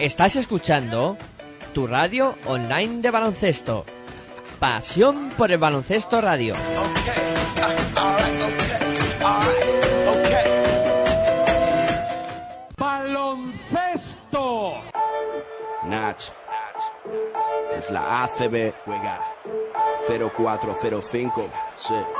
Estás escuchando tu radio online de baloncesto. Pasión por el baloncesto radio. Baloncesto. Nach. Es la ACB. Juega 0405. Sí.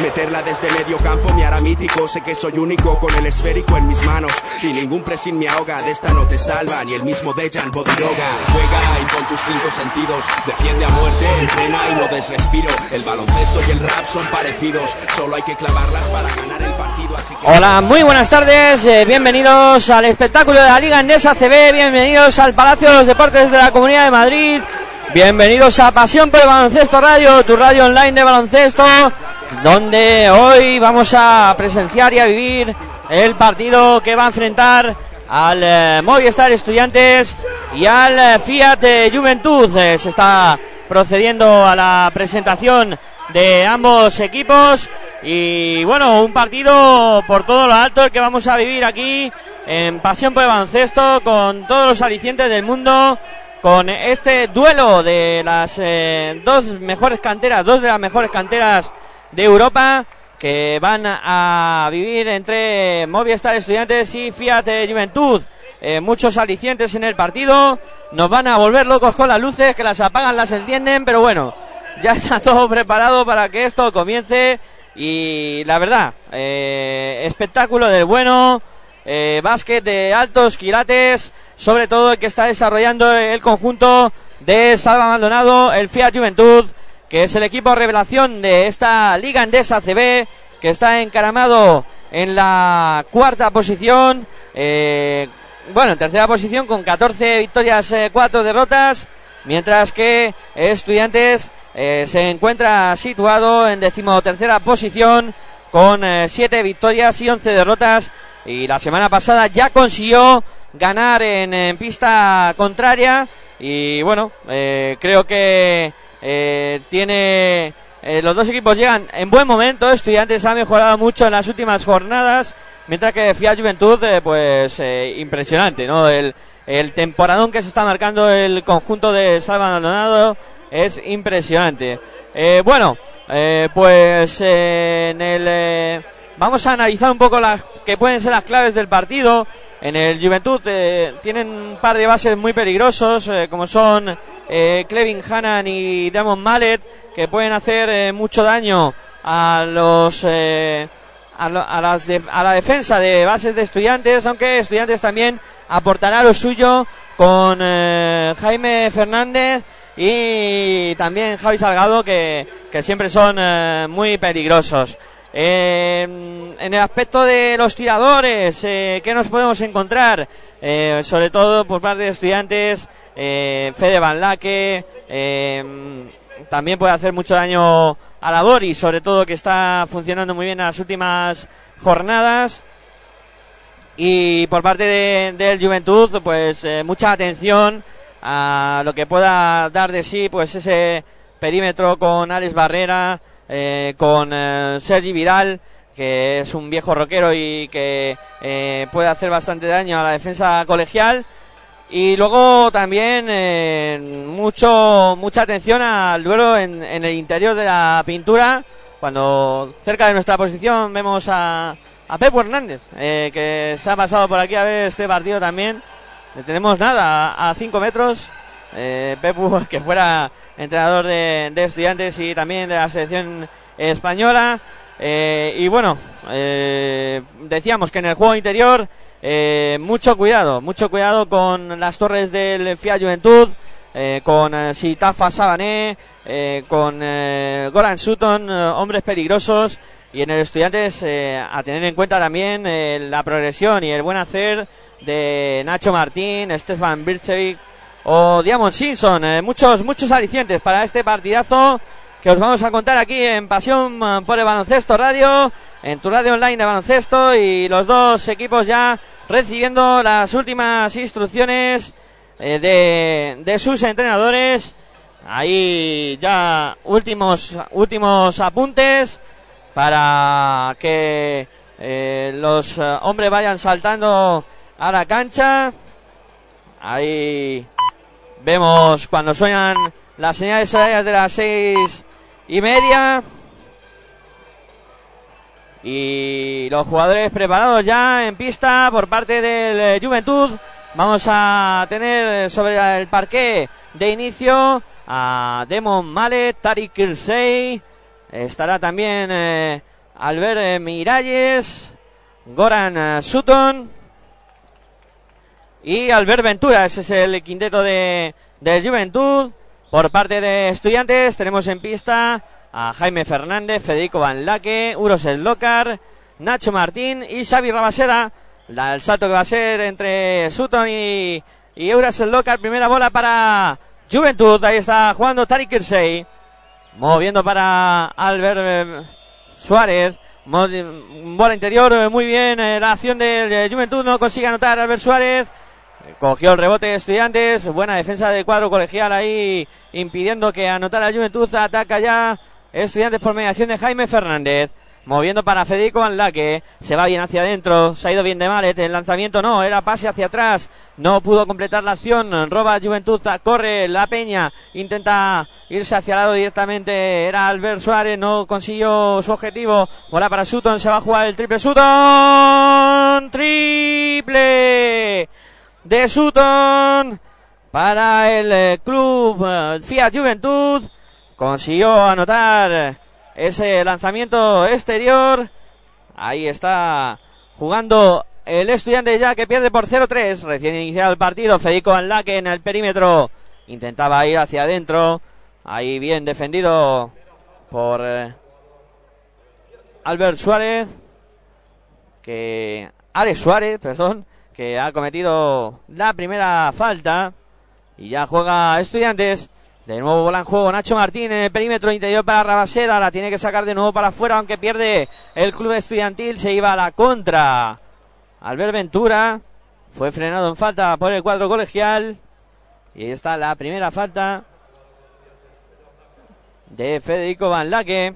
Meterla desde medio campo me hará mítico. Sé que soy único con el esférico en mis manos. Y ningún pressing me ahoga. De esta no te salva ni el mismo Dejan Bodiroga. Juega y con tus cinco sentidos. Defiende a muerte, entrena y no des respiro. El baloncesto y el rap son parecidos. Solo hay que clavarlas para ganar el partido. Así que... Hola, muy buenas tardes. eh, bienvenidos al espectáculo de la Liga Endesa CB. Bienvenidos al Palacio de los Deportes de la Comunidad de Madrid. Bienvenidos a Pasión por el Baloncesto Radio, tu radio online de baloncesto, donde hoy vamos a presenciar y a vivir el partido que va a enfrentar al eh, Movistar Estudiantes y al eh, Fiat eh, Juventud. Eh, se está procediendo a la presentación de ambos equipos y bueno, un partido por todo lo alto que vamos a vivir aquí en Pasión por el Baloncesto con todos los alicientes del mundo con este duelo de las eh, dos mejores canteras, dos de las mejores canteras de Europa que van a vivir entre Movistar Estudiantes y Fiat Juventud. Eh, muchos alicientes en el partido, nos van a volver locos con las luces, que las apagan, las encienden, pero bueno, ya está todo preparado para que esto comience y la verdad, eh, espectáculo del bueno, eh, básquet de altos quilates, sobre todo el que está desarrollando el conjunto de Salva Maldonado, el Fiat Juventud, que es el equipo revelación de esta Liga Endesa CB, que está encaramado en la cuarta posición, eh, bueno, en tercera posición con 14 victorias, eh, 4 derrotas, mientras que Estudiantes eh, se encuentra situado en decimotercera posición con 7 victorias y 11 derrotas y la semana pasada ya consiguió ganar en, pista contraria y bueno, eh, creo que eh, tiene eh, los dos equipos llegan en buen momento, Estudiantes ha mejorado mucho en las últimas jornadas, mientras que Fiat Juventud eh, pues impresionante, ¿no? El, el temporadón que se está marcando el conjunto de Salva Maldonado es impresionante. Bueno, pues en el vamos a analizar un poco las que pueden ser las claves del partido. En el Juventud eh, tienen un par de bases muy peligrosos, eh, como son eh, Clevin Hannan y Damon Mallet, que pueden hacer eh, mucho daño a los eh, a, lo- a las de- a la defensa de bases de estudiantes, aunque estudiantes también aportará lo suyo con Jaime Fernández y también Javi Salgado, que, que siempre son muy peligrosos. Eh, en el aspecto de los tiradores, eh, ¿qué nos podemos encontrar? Eh, sobre todo por parte de estudiantes, eh, Fede Van Laque, eh, también puede hacer mucho daño a la Dori, sobre todo que está funcionando muy bien en las últimas jornadas. Y por parte de, del Juventud, pues eh, mucha atención a lo que pueda dar de sí, pues ese perímetro con Alex Barrera, eh, con eh, Sergi Vidal, que es un viejo rockero y que eh, puede hacer bastante daño a la defensa colegial. Y luego también eh, mucho mucha atención al duelo en, en el interior de la pintura, cuando cerca de nuestra posición vemos a, a Pepo Hernández, que se ha pasado por aquí a ver este partido también. tenemos nada a 5 metros. Eh, Pepu, que fuera entrenador de, estudiantes y también de la selección española. Eh, y bueno, eh, decíamos que en el juego interior, eh, mucho cuidado, mucho cuidado con las torres del FIA Juventud, eh, con Sitafa Sabané, con Goran Sutton, hombres peligrosos. Y en el Estudiantes, a tener en cuenta también la progresión y el buen hacer de Nacho Martín, Stefan Birchevic o Diamond Simpson. Eh, muchos, muchos alicientes para este partidazo que os vamos a contar aquí en Pasión eh, por el Baloncesto Radio, en tu radio online de baloncesto y los dos equipos ya recibiendo las últimas instrucciones eh, de, de sus entrenadores. Ahí ya últimos, últimos apuntes para que los hombres vayan saltando a la cancha. Ahí vemos cuando suenan las señales horarias de las seis y media. Y los jugadores preparados ya en pista por parte del eh, Juventud. Vamos a tener sobre el parqué de inicio a Demon Mallet, Tariq Kirsey. Estará también eh, Albert Miralles, Goran eh, Sutton y Albert Ventura. Ese es el quinteto de, de Juventud. Por parte de estudiantes tenemos en pista a Jaime Fernández, Federico Van Laque, Uros Eslocar, Nacho Martín y Xavi Rabaseda. El salto que va a ser entre Sutton y, y Euras Eslocar. Primera bola para Juventud. Ahí está jugando Tariq Kirsey. Moviendo para Albert eh, Suárez. Bola interior, eh, muy bien. eh, La acción de Juventud no consigue anotar Albert Suárez. Cogió el rebote de estudiantes. Buena defensa del cuadro colegial ahí, impidiendo que anotara la Juventud. Ataca ya estudiantes por mediación de Jaime Fernández. Moviendo para Federico Anlaque. Se va bien hacia adentro. Se ha ido bien de Malet. El lanzamiento no. Era pase hacia atrás. No pudo completar la acción. Roba Juventud. Corre la Peña. Intenta irse hacia el lado directamente. Era Albert Suárez. No consiguió su objetivo. Bola para Sutton. Se va a jugar el triple Sutton. Triple de Sutton para el eh, club eh, Fiat Juventud. Consiguió anotar ese lanzamiento exterior. Ahí está jugando el estudiante ya que pierde por 0-3. Recién iniciado el partido. Federico Anlaque en el perímetro. Intentaba ir hacia adentro. Ahí bien defendido por eh, Albert Suárez. Que. Alex Suárez, perdón. Que ha cometido la primera falta. Y ya juega Estudiantes. De nuevo bola en juego Nacho Martín en el perímetro interior para Rabaseda. La tiene que sacar de nuevo para afuera, aunque pierde el club estudiantil. Se iba a la contra. Albert Ventura fue frenado en falta por el cuadro colegial. Y ahí está la primera falta de Federico Van Laque.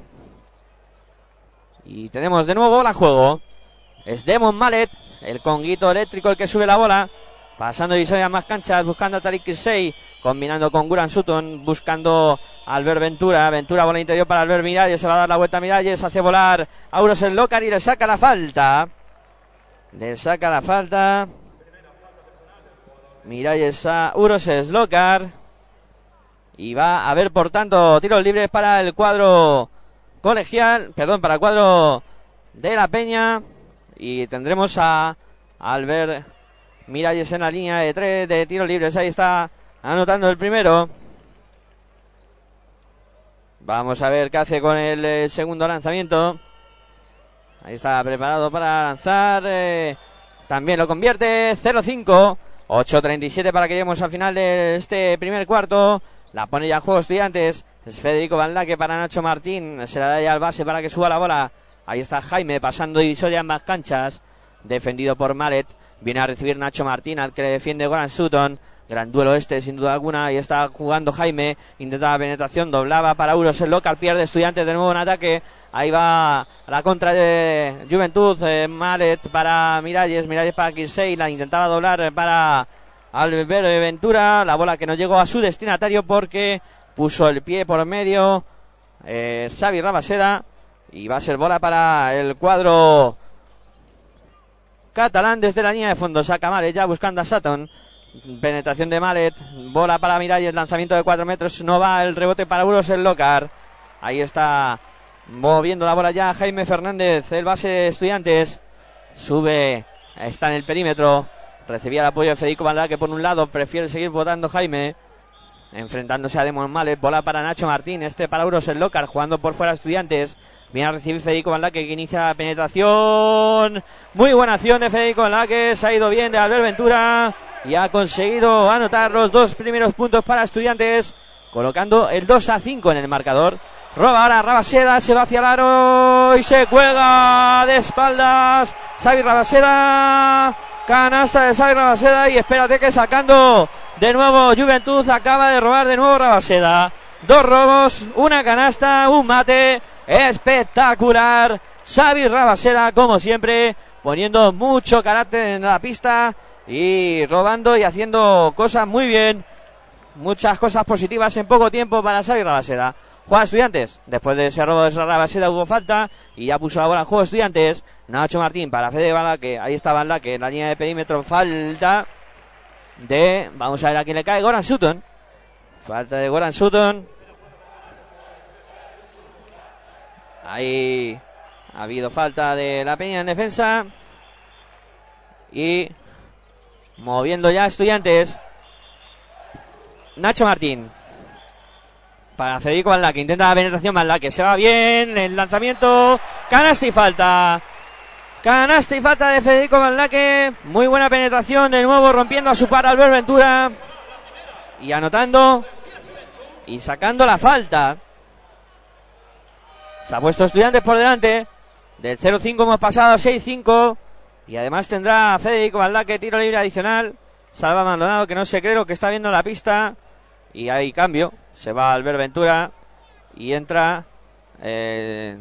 Y tenemos de nuevo bola en juego. Es Demon Mallet, el conguito eléctrico el que sube la bola. Pasando Isoya más canchas, buscando a Tariq Kirsey, combinando con Guran Sutton, buscando a Albert Ventura. Ventura bola interior para Albert Miralles, se va a dar la vuelta a Miralles, hace volar a Euros el Locar y le saca la falta. Le saca la falta. Miralles a Uros Slocar. Y va a haber, por tanto, tiros libres para el cuadro colegial, perdón, para el cuadro de la Peña. Y tendremos a Albert Miralles en la línea de tres de tiros libres. Ahí está anotando el primero. Vamos a ver qué hace con el eh, segundo lanzamiento. Ahí está preparado para lanzar. eh, también lo convierte. 0-5. 8-37 para que lleguemos al final de este primer cuarto. La pone ya en juego estudiantes. Es Federico Van Laque para Nacho Martín. Se la da ya al base para que suba la bola. Ahí está Jaime pasando divisoria en más canchas. Defendido por Maret. Viene a recibir Nacho Martín, al que le defiende Goran Sutton. Gran duelo este, sin duda alguna. Ahí está jugando Jaime. Intentaba penetración, doblaba para Euros el local. Pierde estudiantes de nuevo en ataque. Ahí va la contra de Juventud. Eh, Malet para Miralles. Miralles para Kirsey. La intentaba doblar para Albert Ventura. La bola que no llegó a su destinatario porque puso el pie por medio. Eh, Xavi Rabaseda. Y va a ser bola para el cuadro catalán desde la línea de fondo. Saca Malet ya buscando a Sutton. Penetración de Malet. Bola para Miralles. Lanzamiento de 4 metros. No va el rebote para Uros el Locar. Ahí está moviendo la bola ya Jaime Fernández. El base de estudiantes. Sube. Está en el perímetro. Recibía el apoyo de Federico Valdá que por un lado prefiere seguir votando Jaime. Enfrentándose a Demon Malet. Bola para Nacho Martín. Este para Uros el Locar. Jugando por fuera estudiantes. Viene a recibir Federico Valdaque que inicia la penetración. Muy buena acción de Federico Valdaque. Se ha ido bien de Albert Ventura. Y ha conseguido anotar los dos primeros puntos para estudiantes. Colocando el 2 a 5 en el marcador. Roba ahora Rabaseda, se va hacia el aro y se cuelga de espaldas. Xavi Rabaseda, canasta de Xavi Rabaseda y espérate que sacando de nuevo Juventud acaba de robar de nuevo Rabaseda. Dos robos, una canasta, un mate espectacular. Xavi Rabaseda, como siempre, poniendo mucho carácter en la pista y robando y haciendo cosas muy bien. Muchas cosas positivas en poco tiempo para Xavi Rabaseda. Juega Estudiantes. Después de ese robo de Rabaseda hubo falta y ya puso la bola en juego Estudiantes. Nacho Martín para Fede Bala, que ahí estaba la que en la línea de perímetro falta de, vamos a ver a quién le cae, Goran Sutton. Falta de Goran Sutton. Ahí ha habido falta de la Peña en defensa. Y moviendo ya estudiantes. Nacho Martín. Para Federico Valda, que intenta la penetración Valda, que se va bien. El lanzamiento. Canasta y falta. Canasta y falta de Federico Valdaque. Muy buena penetración. De nuevo rompiendo a su par Albert Ventura. Y anotando. Y sacando la falta. Se ha puesto estudiantes por delante. Del 0-5 hemos pasado a 6-5. Y además tendrá Federico Valdaque tiro libre adicional. Salva Maldonado que no se cree lo que está viendo en la pista. Y hay cambio. Se va Albert Ventura. Y entra. Eh,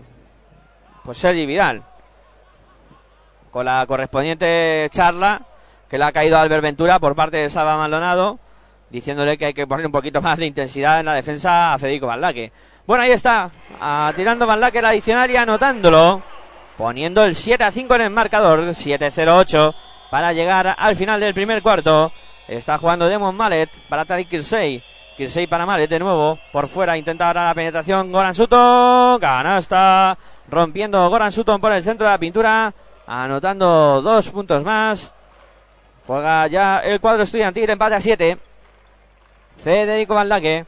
pues Sergi Vidal. Con la correspondiente charla que le ha caído a Albert Ventura por parte de Salva Maldonado. Diciéndole que hay que poner un poquito más de intensidad en la defensa a Federico Valdaque. Bueno, ahí está. Tirando Valdaque la adicional y anotándolo. Poniendo el 7 a 5 en el marcador. 7-0-8 para llegar al final del primer cuarto. Está jugando Demon Mallet para Tariq Kirsey. Kirsey para Mallet de nuevo. Por fuera intenta ahora la penetración. Goran Sutton. Canasta. Rompiendo Goran Sutton por el centro de la pintura. Anotando dos puntos más. Juega ya el cuadro estudiantil. Empate a 7. Federico Valdaque.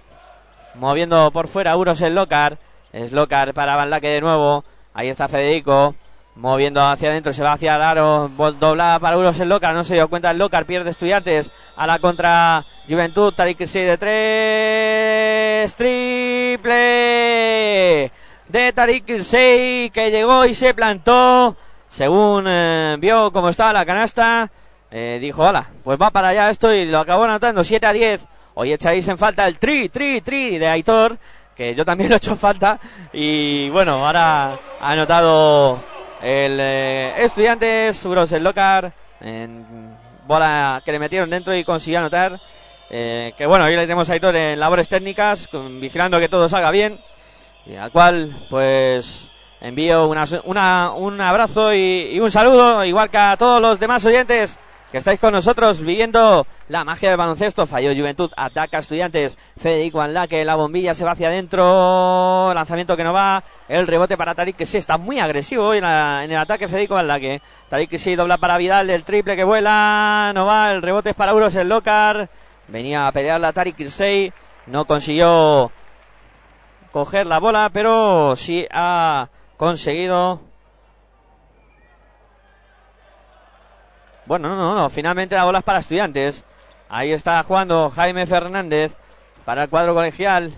Moviendo por fuera Uros el Locar. Es Locar para Valdaque de nuevo. Ahí está Federico. Moviendo hacia adentro, se va hacia el aro, doblada para Uros el Locar, no se dio cuenta el Locar, pierde estudiantes a la contra Juventud, Tarik 6 de 3, triple de Tarik 6 que llegó y se plantó, según eh, vio cómo estaba la canasta, eh, dijo, hola, pues va para allá esto y lo acabó anotando 7 a 10, hoy echáis en falta el tri, tri, tri de Aitor, que yo también lo he hecho falta y bueno, ahora ha anotado el eh, Estudiantes, Uros el Locar, en bola que le metieron dentro y consiguió anotar. Eh, que bueno, hoy le tenemos a Aitor en labores técnicas, vigilando que todo salga bien. Y al cual, pues, envío una, una, un abrazo y un saludo, igual que a todos los demás oyentes que estáis con nosotros viviendo la magia del baloncesto. Falló Juventud, ataca Estudiantes. Federico Anlaque, la bombilla se va hacia adentro. Lanzamiento que no va. El rebote para Tarik que está muy agresivo hoy en, el ataque Federico Anlaque. Tarik que dobla para Vidal. El triple que vuela. No va. El rebote es para Uros el Locar. Venía a pelear la Tarik Kirsey. No consiguió coger la bola, pero sí ha conseguido Bueno, no, no, no. Finalmente la bola es para estudiantes. Ahí está jugando Jaime Fernández para el cuadro colegial.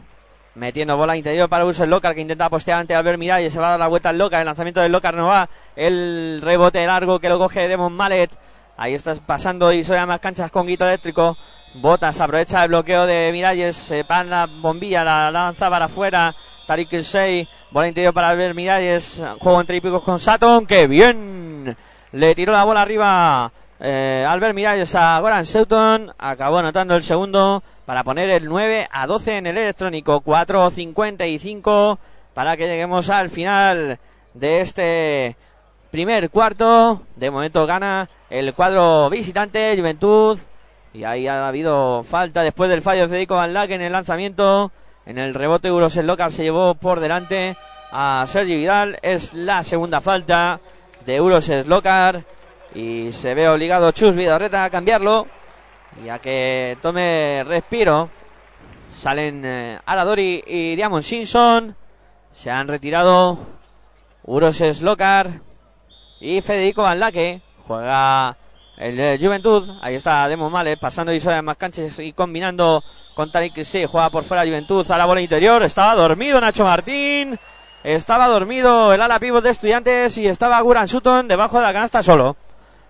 Metiendo bola interior para Uso el Locar que intenta postear ante Albert Miralles. Se va a dar la vuelta al Locar. El lanzamiento del Locar no va. El rebote largo que lo coge Demon Mallet. Ahí está pasando y sobre más canchas con Guito Eléctrico. Botas aprovecha el bloqueo de Miralles. Se la bombilla, la lanza para afuera. Tariq Kirsey. Bola interior para Albert Miralles. Juego entre hípicos con Saton. ¡Qué bien! Le tiró la bola arriba eh, Albert Miralles a Goran Seuton acabó anotando el segundo para poner el 9 a 12 en el electrónico. 4.55 para que lleguemos al final de este primer cuarto. De momento gana el cuadro visitante Juventud. Y ahí ha habido falta después del fallo de Federico Van Lack en el lanzamiento. En el rebote Urosel Locar se llevó por delante a Sergi Vidal. Es la segunda falta de Euros Locar. Y se ve obligado Chus Vidorreta a cambiarlo. Y a que tome respiro. Salen eh, Aradori y Diamond Simpson. Se han retirado Uros Locar y Federico Van Laque. Juega el Juventud. Ahí está Demo Male pasando y más canchas y combinando con Tarik sí, juega por fuera Juventud a la bola interior. Estaba dormido Nacho Martín. Estaba dormido el ala pívot de estudiantes y estaba Guran Sutton debajo de la canasta solo.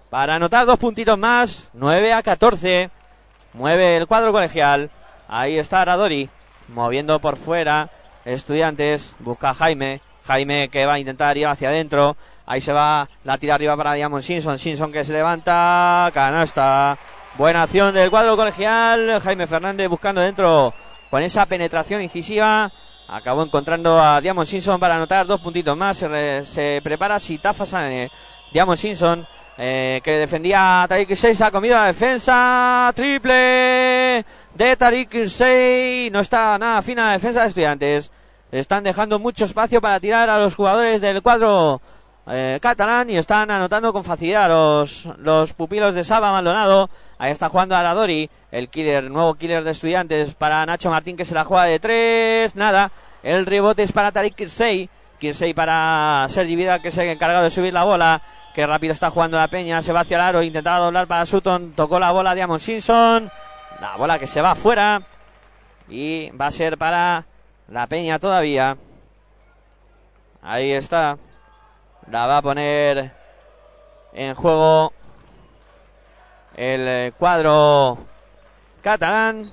Para anotar dos puntitos más, 9 a 14. Mueve el cuadro colegial. Ahí está Aradori, moviendo por fuera. Estudiantes, busca a Jaime. Jaime que va a intentar ir hacia adentro. Ahí se va la tira arriba para Diamond Simpson. Simpson que se levanta. Canasta. Buena acción del cuadro colegial. Jaime Fernández buscando dentro con esa penetración incisiva. Acabó encontrando a Diamond Simpson para anotar dos puntitos más. Se, prepara Sitafa Sane. Diamond Simpson eh, que defendía a Tariq 6 ha comido la defensa. Triple de Tariq 6. No está nada fina la defensa de estudiantes. Están dejando mucho espacio para tirar a los jugadores del cuadro eh, catalán y están anotando con facilidad los, los pupilos de Saba Maldonado. Ahí está jugando Aradori, el killer, nuevo killer de estudiantes para Nacho Martín que se la juega de tres. Nada, el rebote es para Tarik Kirsey. Kirsey para Sergi Vida que es el encargado de subir la bola. Que rápido está jugando la peña, se va hacia el aro, intentaba doblar para Sutton, tocó la bola Diamond Simpson. La bola que se va afuera. Y va a ser para la peña todavía. Ahí está. La va a poner en juego el eh, cuadro catalán.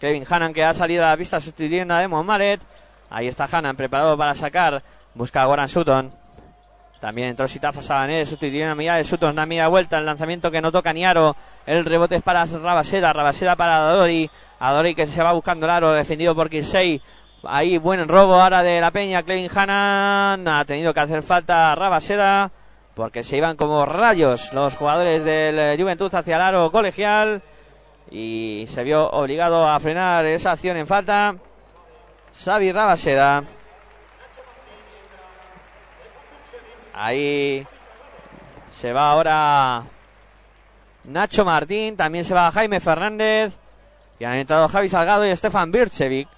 Kevin Hannan que ha salido a la pista sustituyendo a Demon Maret. Ahí está Hannan preparado para sacar. Busca a Goran Sutton. También entró Sitafa Sabané sustituyendo a Miguel de Sutton. Da media vuelta. El lanzamiento que no toca ni aro. El rebote es para Rabaseda. Rabaseda para Adori. Adori que se va buscando el aro. Defendido por Kirsey. Ahí buen robo ahora de la Peña. Clevin Hannan ha tenido que hacer falta Rabaseda porque se iban como rayos los jugadores del eh, Juventud hacia el aro colegial y se vio obligado a frenar esa acción en falta. Xavi Rabaseda. Ahí se va ahora Nacho Martín, también se va Jaime Fernández y han entrado Javi Salgado y Stefan Birchevic.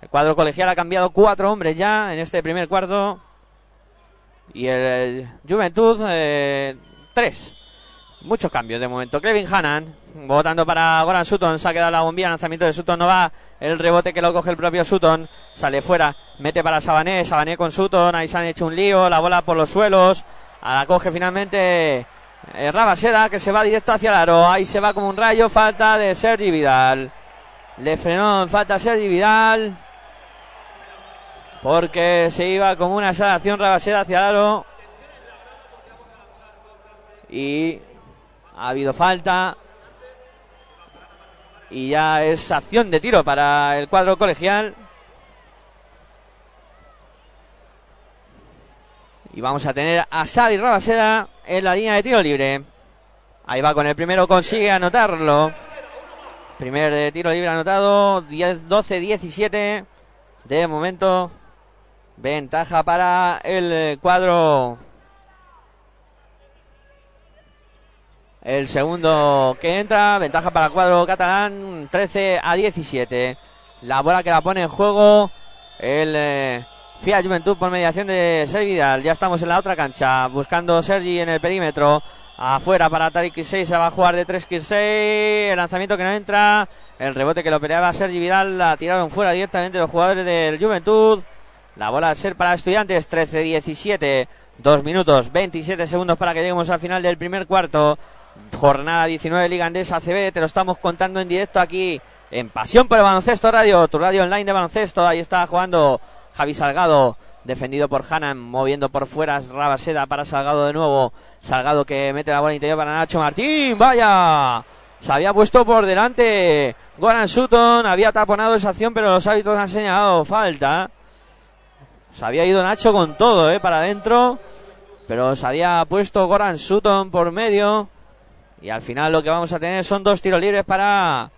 El cuadro colegial ha cambiado cuatro hombres ya en este primer cuarto. Y el, Juventud, eh, tres. Muchos cambios de momento. Kevin Hannan, votando para Goran Sutton. Se ha quedado la bombilla. Lanzamiento de Sutton no va. El rebote que lo coge el propio Sutton. Sale fuera. Mete para Sabané. Sabané con Sutton. Ahí se han hecho un lío. La bola por los suelos. A la coge finalmente eh, Rabaseda que se va directo hacia el aro. Ahí se va como un rayo. Falta de Sergi Vidal. Le frenó en falta Sergi Vidal porque se iba como una salación Rabaseda hacia el y ha habido falta. Y ya es acción de tiro para el cuadro colegial. Y vamos a tener a Sadi Rabaseda en la línea de tiro libre. Ahí va con el primero consigue anotarlo. Primer tiro libre anotado 10, 12 17 de momento Ventaja para el eh, cuadro. El segundo que entra, ventaja para el cuadro catalán, 13 a 17. La bola que la pone en juego el eh, Fiat Juventud por mediación de Sergi Vidal. Ya estamos en la otra cancha, buscando Sergi en el perímetro. Afuera para Tariq Kirsey, se va a jugar de 3 Kirsey. El lanzamiento que no entra. El rebote que lo peleaba Sergi Vidal. La tiraron fuera directamente los jugadores del Juventud. La bola a ser para estudiantes, 13-17, 2 minutos, 27 segundos para que lleguemos al final del primer cuarto. Jornada 19 Liga Andesa CB, te lo estamos contando en directo aquí en Pasión por el Baloncesto Radio, tu radio online de baloncesto. Ahí está jugando Javi Salgado, defendido por Hanan, moviendo por fuera Rabaseda para Salgado de nuevo. Salgado que mete la bola interior para Nacho Martín, vaya. Se había puesto por delante Goran Sutton, había taponado esa acción, pero los árbitros han señalado falta. Se había ido Nacho con todo, ¿eh? Para adentro. Pero se había puesto Goran Sutton por medio. Y al final lo que vamos a tener son dos tiros libres para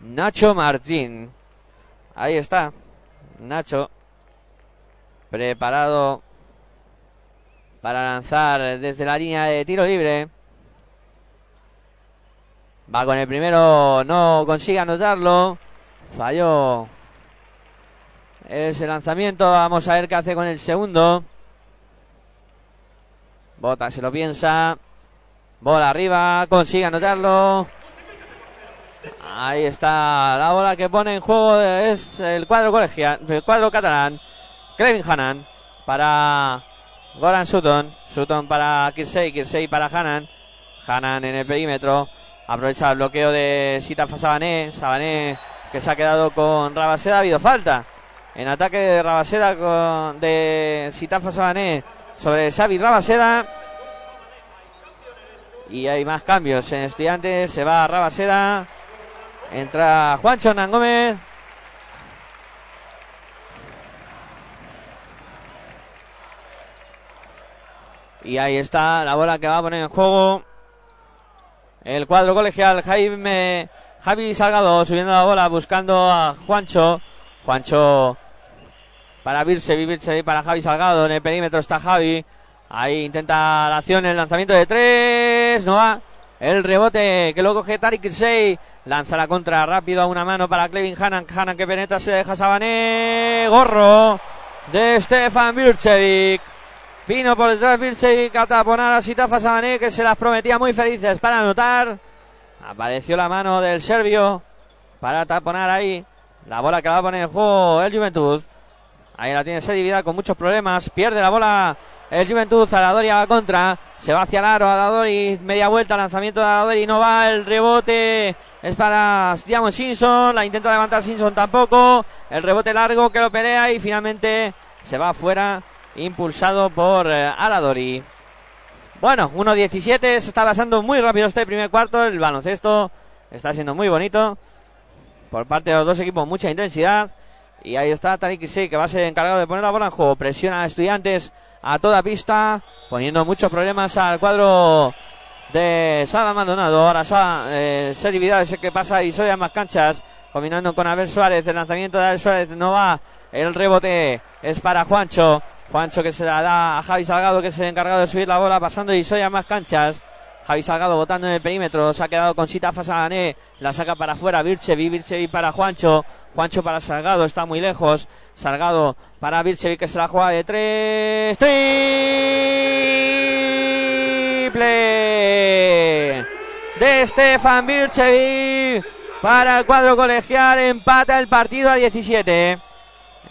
Nacho Martín. Ahí está. Nacho. Preparado para lanzar desde la línea de tiro libre. Va con el primero, no consigue anotarlo. Falló ese lanzamiento. Vamos a ver qué hace con el segundo. Bota, se lo piensa. Bola arriba, consigue anotarlo. Ahí está la bola que pone en juego. Es el cuadro colegial, el cuadro catalán. Kevin Hanan para Goran Sutton. Sutton para Kirsey, Kirsey para Hanan. Hanan en el perímetro. Aprovecha el bloqueo de Sitafa Sabané. Sabané que se ha quedado con Rabaseda. Ha habido falta. En ataque de Rabaseda con, de Sitafa Sabané sobre Xavi Rabaseda. Y hay más cambios en Estudiantes. Se va Rabaseda. Entra Juancho Hernán. Y ahí está la bola que va a poner en juego el cuadro colegial. Jaime, Javi Salgado subiendo la bola buscando a Juancho. Juancho para Virse, Virse para Javi Salgado. En el perímetro está Javi. Ahí intenta la acción, el lanzamiento de tres. No va. El rebote que lo coge Tarik Kirsey. Lanza la contra rápido a una mano para Clevin Hanan. Hanan que penetra, se deja Sabané. Gorro de Stefan Birchevic. Vino por detrás Birchevic a taponar a Sitafa Sabané que se las prometía muy felices para anotar. Apareció la mano del serbio para taponar ahí. La bola que va a poner en juego el Juventud. Ahí la tiene Serivida con muchos problemas. Pierde la bola el Juventud. Aladori a la contra. Se va hacia el aro. Aladori media vuelta. Lanzamiento de Aladori. No va. El rebote es para Diamond Simpson. La intenta levantar Simpson tampoco. El rebote largo que lo pelea y finalmente se va afuera. Impulsado por eh, Aladori. Bueno, 1-17. Se está pasando muy rápido este primer cuarto. El baloncesto está siendo muy bonito. Por parte de los dos equipos, mucha intensidad. Y ahí está Tarik que va a ser encargado de poner la bola en. Presiona a estudiantes a toda pista, poniendo muchos problemas al cuadro de Sala Maldonado. Ahora Sala, eh, Seri Vidal es el que pasa y soy más canchas, combinando con Abel Suárez. El lanzamiento de Abel Suárez no va. El rebote es para Juancho. Juancho que se la da a Javi Salgado, que es el encargado de subir la bola, pasando y soy más canchas. Javi Salgado botando en el perímetro. Se ha quedado con Sita Fasagané. La saca para afuera. Virchevi. Virchevi para Juancho. Juancho para Salgado. Está muy lejos. Salgado para Virchevi que se la juega de tres. Triple de Stefan Virchevi para el cuadro colegial. Empata el partido a 17.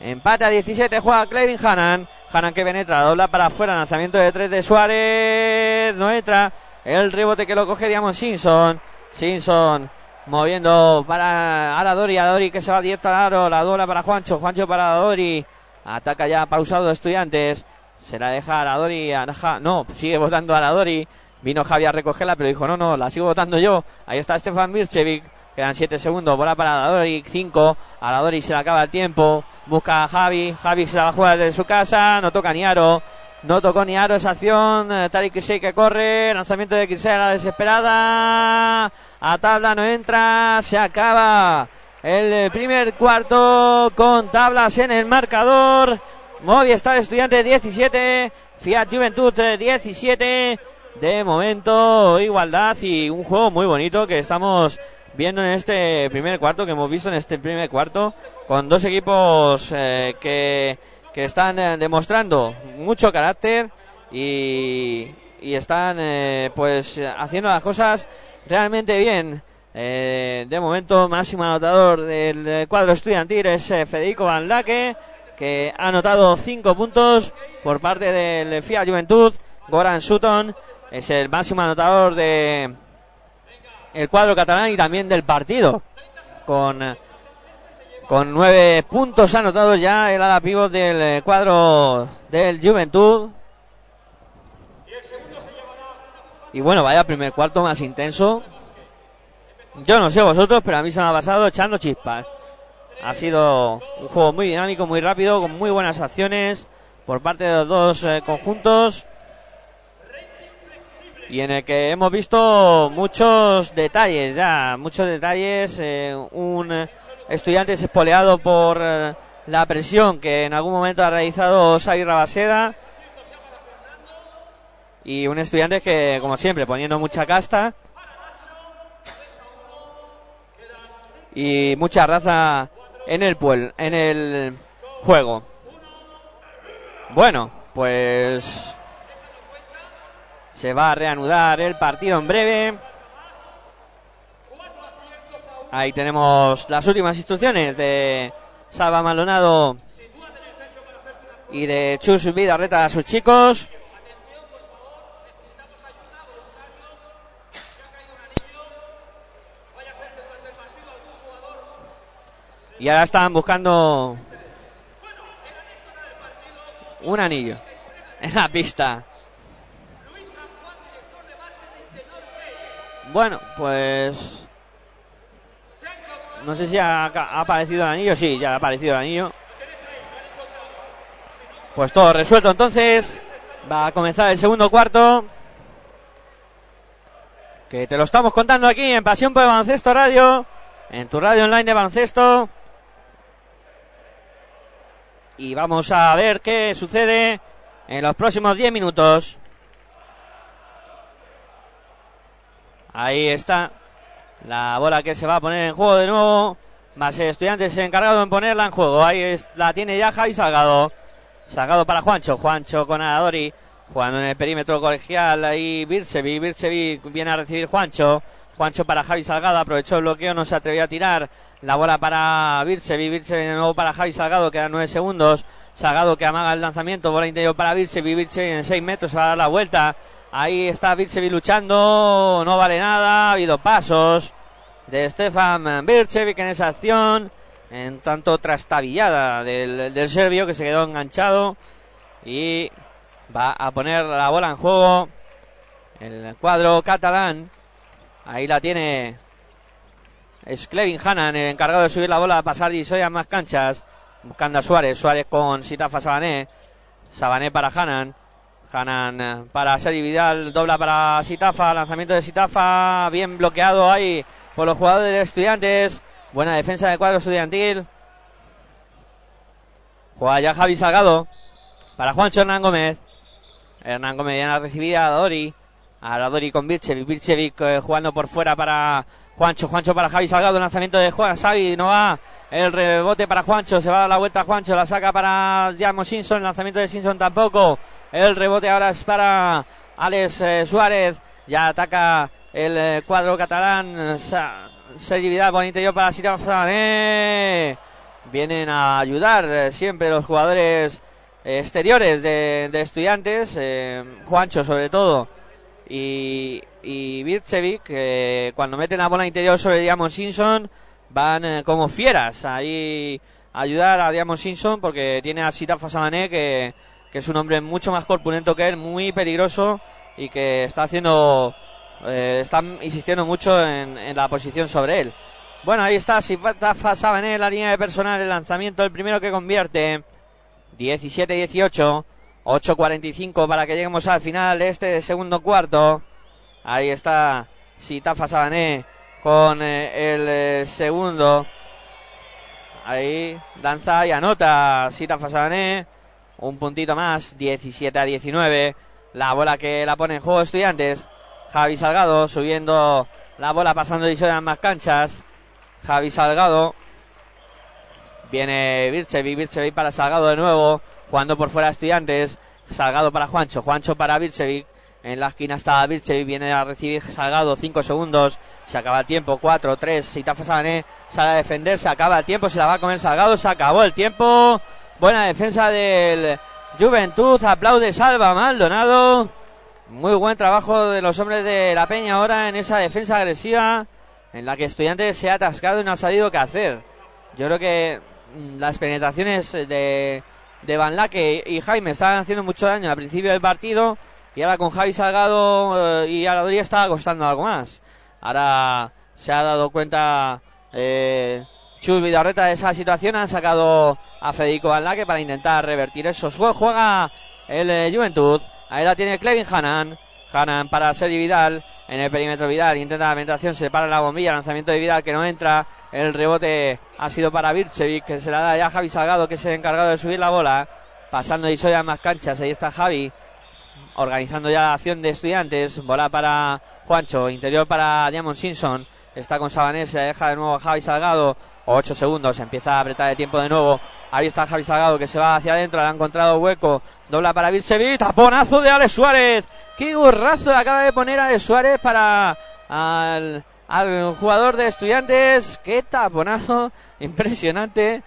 Empata a 17. Juega Clevin Hanan. Hanan que penetra. Dobla para afuera. Lanzamiento de tres de Suárez. No entra. El rebote que lo coge Diamond Simpson. Simpson moviendo para Aradori. Aradori que se va directo al aro. La dobla para Juancho. Juancho para Aradori. Ataca ya pausado Estudiantes. Se la deja Aradori. No, sigue votando Aradori. Vino Javi a recogerla, pero dijo, no, no, la sigo votando yo. Ahí está Stefan Mircevic. Quedan 7 segundos. Bola para Aradori. 5. Aradori se le acaba el tiempo. Busca a Javi. Javi se la va a jugar desde su casa. No toca ni aro. No tocó ni aro esa acción. Eh, Tariq Kisei que corre. Lanzamiento de Kisei a la desesperada. A tabla no entra. Se acaba el primer cuarto con tablas en el marcador. Movistar Estudiante 17. Fiat Juventud 17. De momento igualdad y un juego muy bonito que estamos viendo en este primer cuarto, que hemos visto en este primer cuarto, con dos equipos eh, que que están eh, demostrando mucho carácter y, y están eh, pues haciendo las cosas realmente bien. Eh, de momento, máximo anotador del cuadro estudiantil es Federico Van Laque, que ha anotado cinco puntos por parte del FIA Juventud. Goran Sutton es el máximo anotador de el cuadro catalán y también del partido, con con nueve puntos anotados ya el ala pívot del eh, cuadro del Juventud. Y bueno, vaya primer cuarto más intenso. Yo no sé vosotros, pero a mí se me ha pasado echando chispas. Ha sido un juego muy dinámico, muy rápido, con muy buenas acciones por parte de los dos eh, conjuntos. y en el que hemos visto muchos detalles ya, muchos detalles, eh, un estudiante espoleado por eh, la presión que en algún momento ha realizado Xavi Rabaseda y un estudiante que, como siempre, poniendo mucha casta y mucha raza en el puel, en el juego. Bueno, pues se va a reanudar el partido en breve. Ahí tenemos las últimas instrucciones de Salva Maldonado y de Chus Vidarreta a sus chicos. Y ahora están buscando un anillo en la pista. Bueno, pues no sé si ha, aparecido el anillo. Sí, ya ha aparecido el anillo. Pues todo resuelto entonces. Va a comenzar el segundo cuarto. Que te lo estamos contando aquí en Pasión por el Baloncesto Radio. En tu radio online de baloncesto. Y vamos a ver qué sucede en los próximos 10 minutos. Ahí está la bola que se va a poner en juego de nuevo. Más estudiantes encargado en ponerla en juego. Ahí la tiene ya Javi Salgado. Salgado para Juancho. Juancho con Adori. Jugando en el perímetro colegial. Ahí Birchevi. Birchevi viene a recibir Juancho. Juancho para Javi Salgado. Aprovechó el bloqueo. No se atrevió a tirar. La bola para Birchevi. Birchevi de nuevo para Javi Salgado. Quedan nueve segundos. Salgado que amaga el lanzamiento. Bola interior para Birchevi. Birchevi en seis metros. Va a dar la vuelta. Ahí está Birchevi luchando, no vale nada, ha habido pasos de Stefan Birchevic en esa acción, en tanto trastabillada del, del serbio que se quedó enganchado y va a poner la bola en juego el cuadro catalán. Ahí la tiene es Clevin el encargado de subir la bola, pasar y soy a más canchas, buscando a Suárez, Suárez con Sitafa Sabané, Sabané para Hanan. Hanan eh, para Sergi Vidal, dobla para Sitafa, lanzamiento de Sitafa, bien bloqueado ahí por los jugadores de estudiantes. Buena defensa de cuadro estudiantil. Juega ya Javi Salgado para Juancho Hernán Gómez. Hernán Gómez ya la recibida a Dori. A Dori con Birchevic. Birchevic eh, jugando por fuera para Juancho. Juancho para Javi Salgado. Lanzamiento de Juan Xavi. No va. El rebote para Juancho. Se va a dar la vuelta a Juancho. La saca para Diamo Simpson. Lanzamiento de Simpson tampoco. El rebote ahora es para Alex eh, Suárez. Ya ataca el eh, cuadro catalán. Sergi Vidal por interior para Sira Vienen a ayudar eh, siempre los jugadores exteriores de, estudiantes. Juancho sobre todo. Y, y Birchevic, que cuando meten la bola interior sobre Diamond Simpson, van como fieras ahí ayudar a Diamond Simpson porque tiene a Sitafa Samané que que es un hombre mucho más corpulento que él, muy peligroso y que está haciendo, eh, está insistiendo mucho en, la posición sobre él. Bueno, ahí está, si Sabané la línea de personal, el lanzamiento, el primero que convierte. 17-18, 8-45 para que lleguemos al final de este segundo cuarto. Ahí está Sitafa Sabané con eh, el eh, segundo. Ahí lanza y anota Sitafa Sabané un puntito más, 17 a 19. La bola que la pone en juego estudiantes. Javi Salgado subiendo la bola pasando en más canchas. Javi Salgado. Viene Birchevi, Birchevi para Salgado de nuevo. Jugando por fuera estudiantes. Salgado para Juancho, Juancho para Birchevi. En la esquina está Birchevi, viene a recibir Salgado, 5 segundos, se acaba el tiempo, 4, 3, Sitafa Sabané sale a defender, se acaba el tiempo, se la va a comer Salgado, se acabó el tiempo, Buena defensa del Juventud. Aplaude Salva Maldonado. Muy buen trabajo de los hombres de la Peña ahora en esa defensa agresiva en la que Estudiantes se ha atascado y no ha sabido qué hacer. Yo creo que mm, las penetraciones de, de Van Laque y Jaime estaban haciendo mucho daño al principio del partido y ahora con Javi Salgado eh, y Aradoría estaba costando algo más. Ahora se ha dado cuenta eh, Chus Vidarreta de esa situación. Han sacado a Federico Alaque para intentar revertir eso. Juega el eh, Juventud. Ahí la tiene Clevin Hanan. Hanan para Sergi Vidal. En el perímetro Vidal intenta la penetración, se para la bombilla, lanzamiento de Vidal que no entra. El rebote ha sido para Virchevic, que se la da ya Javi Salgado, que es el encargado de subir la bola. Pasando y soy a más canchas, ahí está Javi. Organizando ya la acción de estudiantes. Bola para Juancho, interior para Diamond Simpson. Está con Sabanés, se deja de nuevo a Javi Salgado. 8 segundos, empieza a apretar el tiempo de nuevo. Ahí está Javi Salgado que se va hacia adentro, le ha encontrado hueco. Dobla para Virsevic, taponazo de Alex Suárez. Qué gorrazo acaba de poner Alex Suárez para al, jugador de estudiantes. Qué taponazo, impresionante.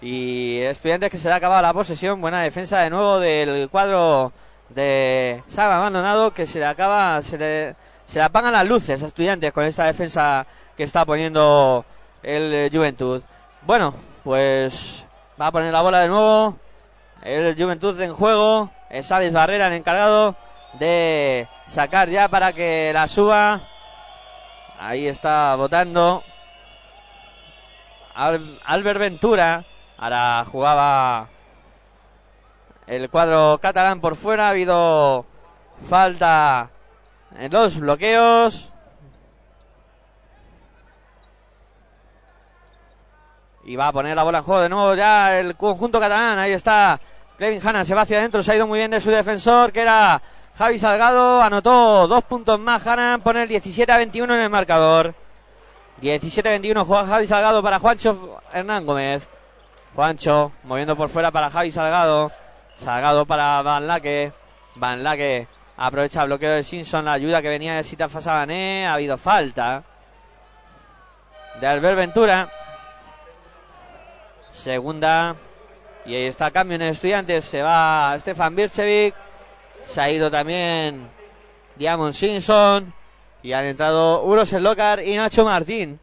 Y estudiantes que se le ha acabado la posesión. Buena defensa de nuevo del cuadro de Salva Abandonado que se le acaba, se se le apagan las luces a estudiantes con esta defensa que está poniendo el eh, Juventud. Bueno, pues va a poner la bola de nuevo. El Juventud en juego. Alex Barrera el encargado de sacar ya para que la suba. Ahí está votando. Albert Ventura. Ahora jugaba el cuadro catalán por fuera. Ha habido falta en los bloqueos. Y va a poner la bola en juego de nuevo ya el conjunto catalán. Ahí está Kevin Hanna, se va hacia adentro. Se ha ido muy bien de su defensor, que era Javi Salgado. Anotó dos puntos más. Hanna pone el 17 a 21 en el marcador. 17 a 21 juega Javi Salgado para Juancho Hernán Gómez. Juancho moviendo por fuera para Javi Salgado. Salgado para Van Laque. Van Laque aprovecha el bloqueo de Simpson. La ayuda que venía de Sita Fasabané. Ha habido falta de Albert Ventura. Segunda. Y ahí está cambio en estudiantes. Se va Stefan Birchevic. Se ha ido también Diamond Simpson. Y han entrado Uros Locar y Nacho Martín.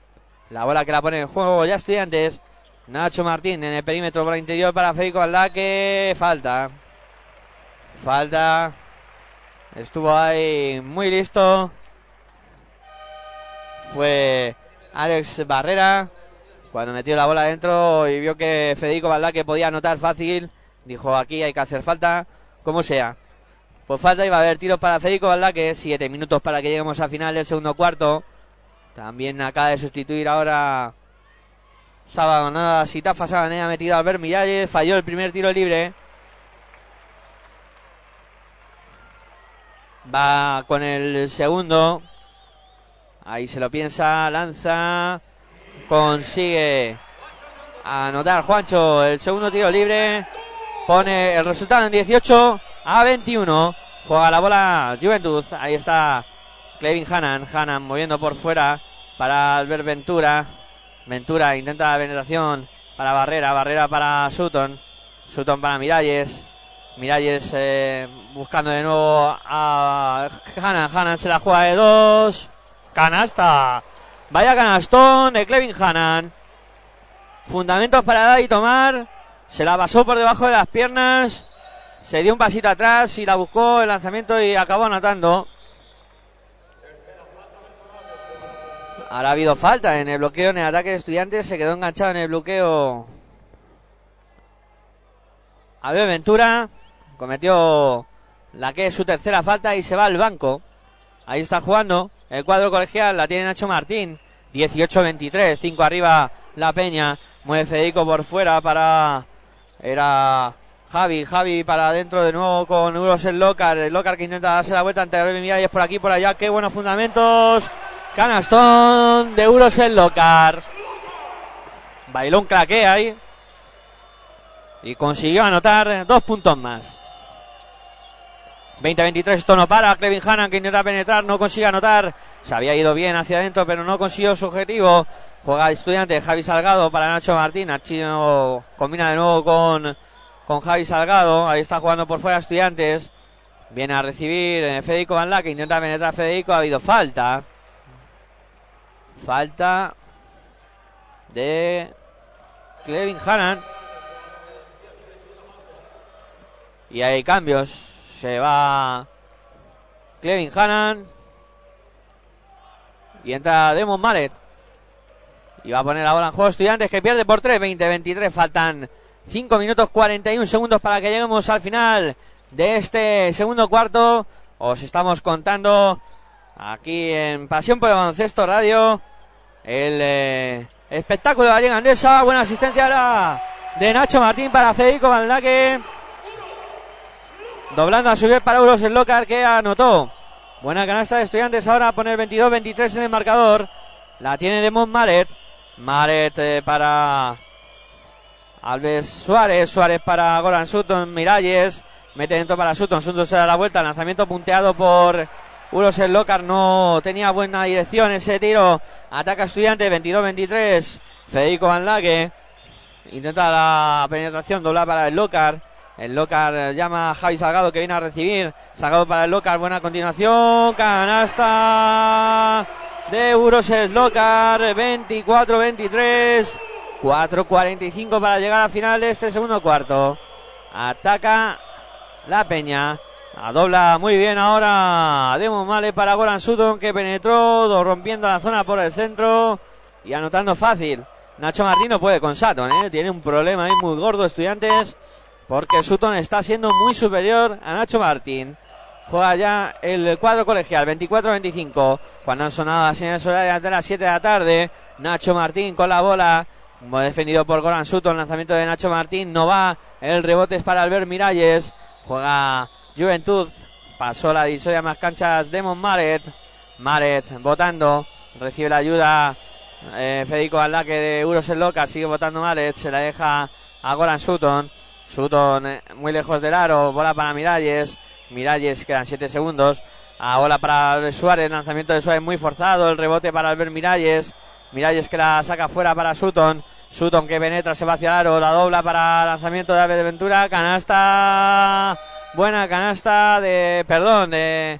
La bola que la pone en juego ya estudiantes. Nacho Martín en el perímetro por el interior para Federico que Falta. Falta. Estuvo ahí muy listo. Fue Alex Barrera. Cuando metió la bola adentro y vio que Federico que podía anotar fácil, dijo aquí hay que hacer falta, como sea. Pues falta va a haber tiros para Federico que siete minutos para que lleguemos al final del segundo cuarto. También acaba de sustituir ahora Sabanada, Sitafa ha metido a Albert Miralles, falló el primer tiro libre. Va con el segundo. Ahí se lo piensa, lanza consigue anotar Juancho el segundo tiro libre. Pone el resultado en 18 a 21. Juega la bola Juventud. Ahí está Clevin Hanan. Hanan moviendo por fuera para Albert Ventura. Ventura intenta la penetración para Barrera. Barrera para Sutton. Sutton para Miralles. Miralles eh, buscando de nuevo a Hanan. Hanan se la juega de dos. Canasta Vaya canastón de Clevin Hanan. Fundamentos para dar y tomar. Se la pasó por debajo de las piernas. Se dio un pasito atrás y la buscó el lanzamiento y acabó anotando. Ahora ha habido falta en el bloqueo en el ataque de estudiantes. Se quedó enganchado en el bloqueo. Abel Ventura cometió la que es su tercera falta y se va al banco. Ahí está jugando el cuadro colegial la tiene Nacho Martín. 18-23, 5 arriba la Peña. Mueve Federico por fuera para. Era Javi, Javi para adentro de nuevo con Uros el Locar. El Locar que intenta darse la vuelta ante y es por aquí, por allá. Qué buenos fundamentos. Canastón de Uros el Locar. Bailón claque ahí. Y consiguió anotar dos puntos más. 20-23, esto no para. Kevin Hannan que intenta penetrar, no consigue anotar. Se había ido bien hacia adentro, pero no consiguió su objetivo. Juega estudiante Javi Salgado para Nacho Martín. Chino combina de nuevo con, con Javi Salgado. Ahí está jugando por fuera estudiantes. Viene a recibir eh, Federico Van que intenta penetrar Federico. Ha habido falta. Falta de Kevin Hannan. Y hay cambios. Se va Clevin Hannan. Y entra Demon Mallet. Y va a poner la bola en juego Estudiantes que pierde por 3, 20-23. Faltan 5 minutos 41 segundos para que lleguemos al final de este segundo cuarto. os estamos contando aquí en Pasión por el Baloncesto Radio el eh, espectáculo de la Liga Andesa. Buena asistencia ahora de Nacho Martín para Federico Valdaque. Doblando a su vez para Euros el Locar que anotó. Buena canasta de estudiantes ahora a poner 22-23 en el marcador. La tiene Demon Maret. Maret eh, para Alves Suárez. Suárez para Goran Sutton. Miralles. Mete dentro para Sutton. Sutton se da la vuelta. Lanzamiento punteado por Uros el Locar. No tenía buena dirección ese tiro. Ataca estudiante 22-23. Federico Van. Intenta la penetración doblar para el Locar. El Locar llama a Javi Salgado que viene a recibir. Salgado para el Locar, buena continuación. Canasta de Euros Locar, 24-23. 4.45 para llegar al final de este segundo cuarto. Ataca la Peña. A dobla muy bien ahora Demon Male para Goran Sutton que penetró rompiendo la zona por el centro y anotando fácil. Nacho Martino puede con Saturn, ¿eh? tiene un problema ahí muy gordo estudiantes porque Sutton está siendo muy superior a Nacho Martín. Juega ya el cuadro colegial, 24-25. Cuando han sonado las señales horarias de las 7 de la tarde, Nacho Martín con la bola, defendido por Goran Sutton, lanzamiento de Nacho Martín, no va, el rebote es para Albert Miralles, juega Juventud, pasó la divisoria más canchas Demon Maret, Maret votando, recibe la ayuda eh, Federico Aldaque de Euros en Loca, sigue votando Maret, se la deja a Goran Sutton, Sutton muy lejos del aro, bola para Miralles. Miralles quedan 7 segundos. A bola para Suárez, lanzamiento de Suárez muy forzado, el rebote para Albert Miralles. Miralles que la saca fuera para Sutton. Sutton que penetra, se va hacia el aro, la dobla para lanzamiento de Albert Ventura. Canasta, buena canasta de, perdón, de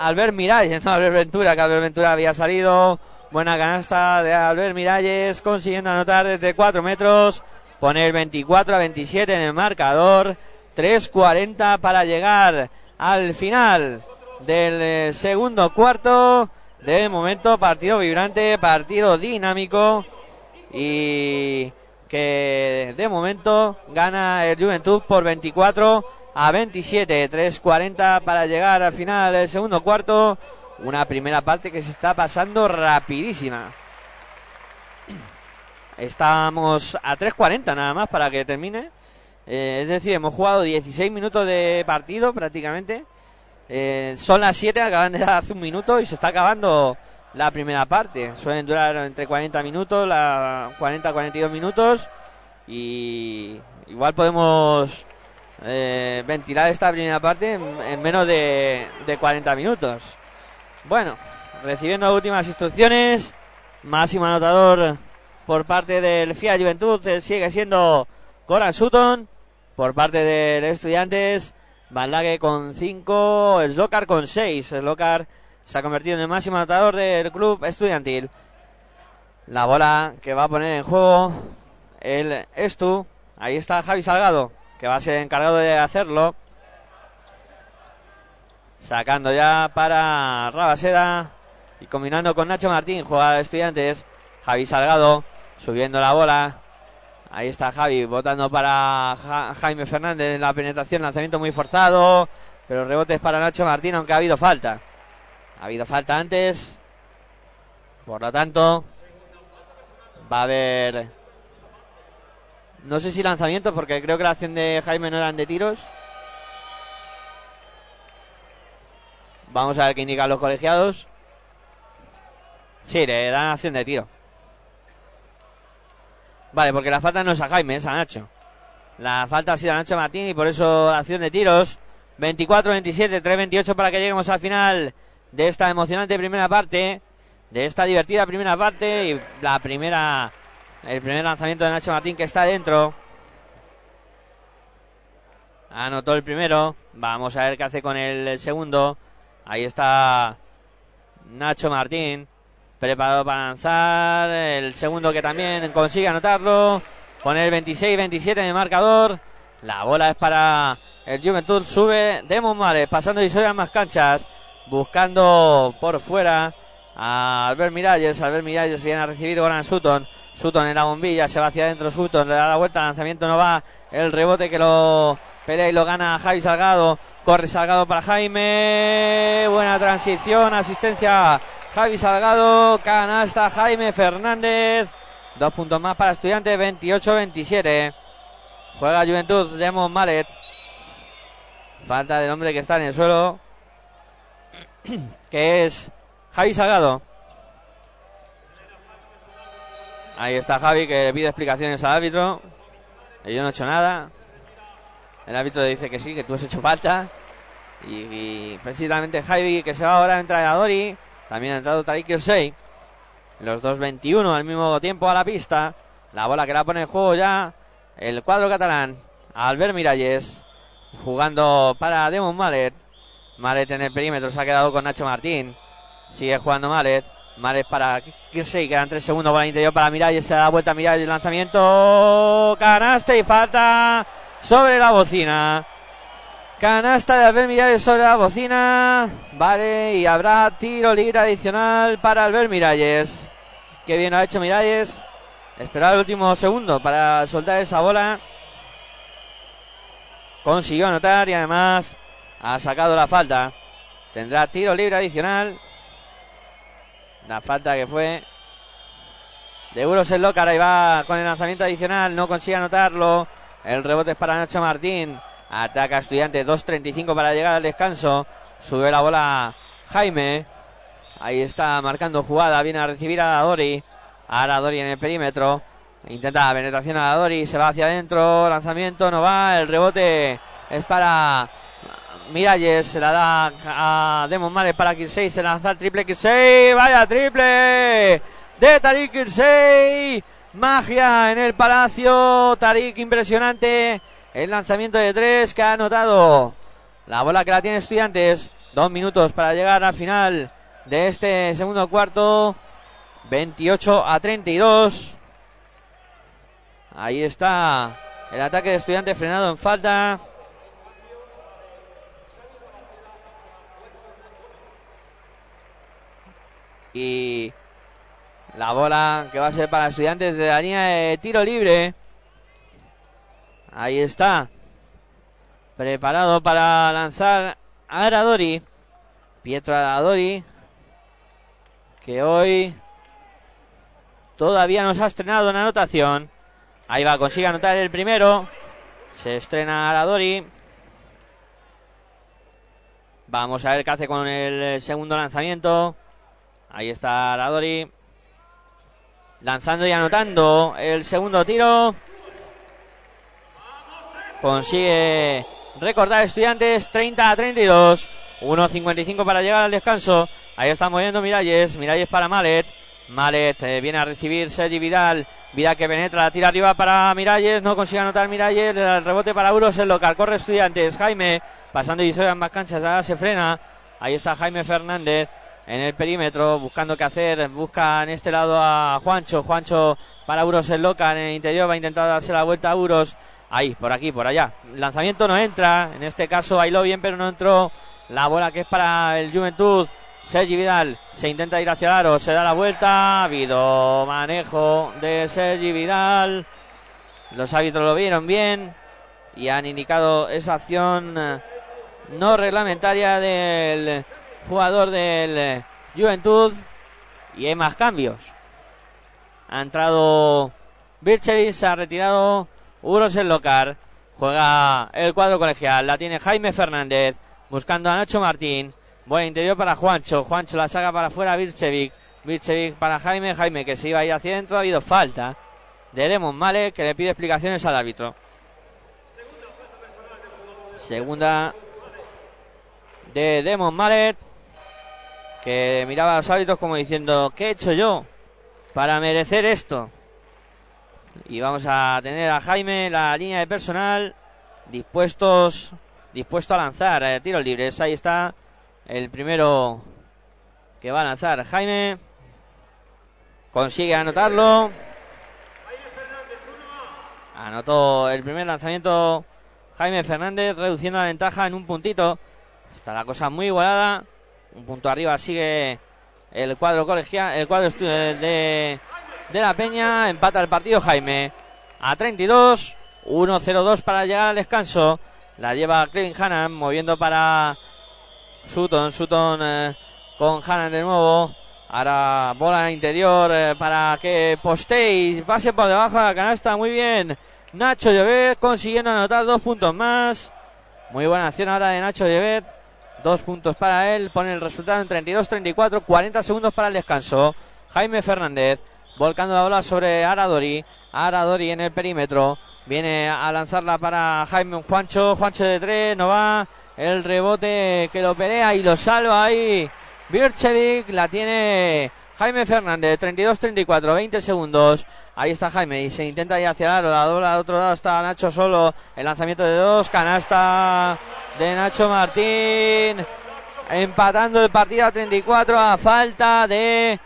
Albert Miralles, no Albert Ventura, que Albert Ventura había salido. Buena canasta de Albert Miralles, consiguiendo anotar desde 4 metros poner 24 a 27 en el marcador. 3.40 para llegar al final del eh, segundo cuarto. De momento, partido vibrante, partido dinámico. Y que de momento gana el Juventud por 24 a 27. 3.40 para llegar al final del segundo cuarto. Una primera parte que se está pasando rapidísima. Estamos a 3.40 nada más para que termine. Eh, es decir, hemos jugado 16 minutos de partido prácticamente. Eh, son las 7, acaban de dar hace un minuto y se está acabando la primera parte. Suelen durar entre 40 minutos, la 40-42 minutos. Y igual podemos eh, ventilar esta primera parte en, menos de, de 40 minutos. Bueno, recibiendo últimas instrucciones. Máximo anotador por parte del FIA Juventud eh, sigue siendo Coran Sutton. Por parte del Estudiantes, Van con 5, Slocar con 6. Slocar se ha convertido en el máximo anotador del club estudiantil. La bola que va a poner en juego el Estu. Ahí está Javi Salgado, que va a ser encargado de hacerlo. Sacando ya para Rabaseda y combinando con Nacho Martín, juega estudiantes. Javi Salgado subiendo la bola. Ahí está Javi votando para Jaime Fernández en la penetración, lanzamiento muy forzado, pero rebotes para Nacho Martín, aunque ha habido falta. Ha habido falta antes. Por lo tanto, va a haber. No sé si lanzamiento, porque creo que la acción de Jaime no eran de tiros. Vamos a ver qué indican los colegiados. Sí, le dan acción de tiro. Vale, porque la falta no es a Jaime, es a Nacho. La falta ha sido a Nacho Martín y por eso acción de tiros. 24-27, 3-28 para que lleguemos al final de esta emocionante primera parte. De esta divertida primera parte. Y la primera. El primer lanzamiento de Nacho Martín que está dentro. Anotó el primero. Vamos a ver qué hace con el segundo. Ahí está Nacho Martín preparado para lanzar. El segundo que también consigue anotarlo. Poner 26-27 en el marcador. La bola es para el Juventud. Sube Demon Males, pasando y más canchas. Buscando por fuera a Albert Miralles. Albert Miralles viene a recibir Goran Sutton. Sutton en la bombilla, se va hacia adentro Sutton, le da la vuelta, lanzamiento no va. El rebote que lo Pelea y lo gana Javi Salgado. Corre Salgado para Jaime. Buena transición. Asistencia Javi Salgado. Canasta Jaime Fernández. Dos puntos más para Estudiantes. 28-27. Juega Juventud. Demon Mallet. Falta del hombre que está en el suelo. que es Javi Salgado. Ahí está Javi que le pide explicaciones al árbitro. Yo no he hecho nada. El árbitro dice que sí, que tú has hecho falta. Y, precisamente Javi que se va ahora a entrar a Dori. También ha entrado Tariq Irsey. Los 2.21 al mismo tiempo a la pista. La bola que la pone en juego ya el cuadro catalán. Albert Miralles jugando para Demon Mallet. Mallet en el perímetro se ha quedado con Nacho Martín. Sigue jugando Mallet. Mares para Kirsey, quedan tres segundos por el interior para Miralles, se da vuelta Miralles, lanzamiento, canasta y falta sobre la bocina. Canasta de Albert Miralles sobre la bocina, vale, y habrá tiro libre adicional para Albert Miralles. Qué bien ha hecho Miralles. Esperar el último segundo para soltar esa bola. Consiguió anotar y además ha sacado la falta. Tendrá tiro libre adicional la falta que fue de Euros el Locar. Ahí va con el lanzamiento adicional. No consigue anotarlo. El rebote es para Nacho Martín. Ataca Estudiante. 2.35 para llegar al descanso. Sube la bola Jaime. Ahí está marcando jugada. Viene a recibir a Dori. Ahora Dori en el perímetro. Intenta la penetración a Dori. Se va hacia adentro. Lanzamiento no va. El rebote es para Miralles se la da a Demon Males para Kirsey. Se lanza el triple Kirsey. Vaya triple de Tarik Kirsey. Magia en el palacio. Tarik impresionante. El lanzamiento de tres que ha anotado. La bola que la tiene Estudiantes. Dos minutos para llegar al final de este segundo cuarto. 28 a 32. Ahí está el ataque de Estudiantes frenado en falta. Y la bola que va a ser para estudiantes de la línea de tiro libre. Ahí está. Preparado para lanzar Aradori. Pietro Aradori. Que hoy todavía nos ha estrenado en anotación. Ahí va, consigue anotar el primero. Se estrena Aradori. Vamos a ver qué hace con el segundo lanzamiento. Ahí está Ladori. Lanzando y anotando el segundo tiro. Consigue recordar estudiantes 30 a 32. 1.55 para llegar al descanso. Ahí está moviendo Miralles. Miralles para Malet. Malet eh, viene a recibir Sergi Vidal. Vidal que penetra, la tira arriba para Miralles. No consigue anotar Miralles. El rebote para Uros el local. Corre estudiantes. Jaime pasando y en más canchas. Ahora se frena. Ahí está Jaime Fernández en el perímetro, buscando qué hacer. Busca en este lado a Juancho. Juancho para Uros el loca en el interior. Va a intentar darse la vuelta a Uros. Ahí, por aquí, por allá. lanzamiento no entra. En este caso bailó bien, pero no entró. La bola que es para el Juventud. Sergi Vidal se intenta ir hacia el aro, se da la vuelta. Ha habido manejo de Sergi Vidal. Los árbitros lo vieron bien y han indicado esa acción no reglamentaria del jugador del eh, Juventud. Y hay más cambios. Ha entrado Birchevich, ha retirado Uros el local. Juega el cuadro colegial. La tiene Jaime Fernández. Buscando a Nacho Martín. Buen interior para Juancho. Juancho la saca para afuera Birchevic. Birchevic para Jaime. Jaime que se iba a hacia adentro. Ha habido falta de Lemon Male que le pide explicaciones al árbitro. Segunda de Demon Mallet que miraba a los hábitos como diciendo, ¿qué he hecho yo para merecer esto? Y vamos a tener a Jaime, la línea de personal, dispuestos, dispuesto a lanzar eh, tiros libres. Ahí está el primero que va a lanzar Jaime. Consigue anotarlo. Anotó el primer lanzamiento Jaime Fernández, reduciendo la ventaja en un puntito. Está la cosa muy igualada. Un punto arriba sigue el cuadro colegial, el cuadro de, de la Peña. Empata el partido Jaime a 32. 1-0-2 para llegar al descanso. La lleva Clevin Hannan moviendo para Sutton. Sutton eh, con Hannan de nuevo. Ahora bola interior eh, para que postéis. Pase por debajo de la canasta. Muy bien. Nacho Llobet consiguiendo anotar dos puntos más. Muy buena acción ahora de Nacho Llobet. Dos puntos para él. Pone el resultado en 32-34. 40 segundos para el descanso. Jaime Fernández volcando la bola sobre Aradori. Aradori en el perímetro. Viene a lanzarla para Jaime Juancho. Juancho de tres. No va. El rebote que lo pelea y lo salva ahí. Birchevic la tiene Jaime Fernández. 32-34. 20 segundos. Ahí está Jaime y se intenta ir hacia el La dobla al otro lado está Nacho solo. El lanzamiento de dos. Canasta de Nacho Martín. Empatando el partido a 34 a falta de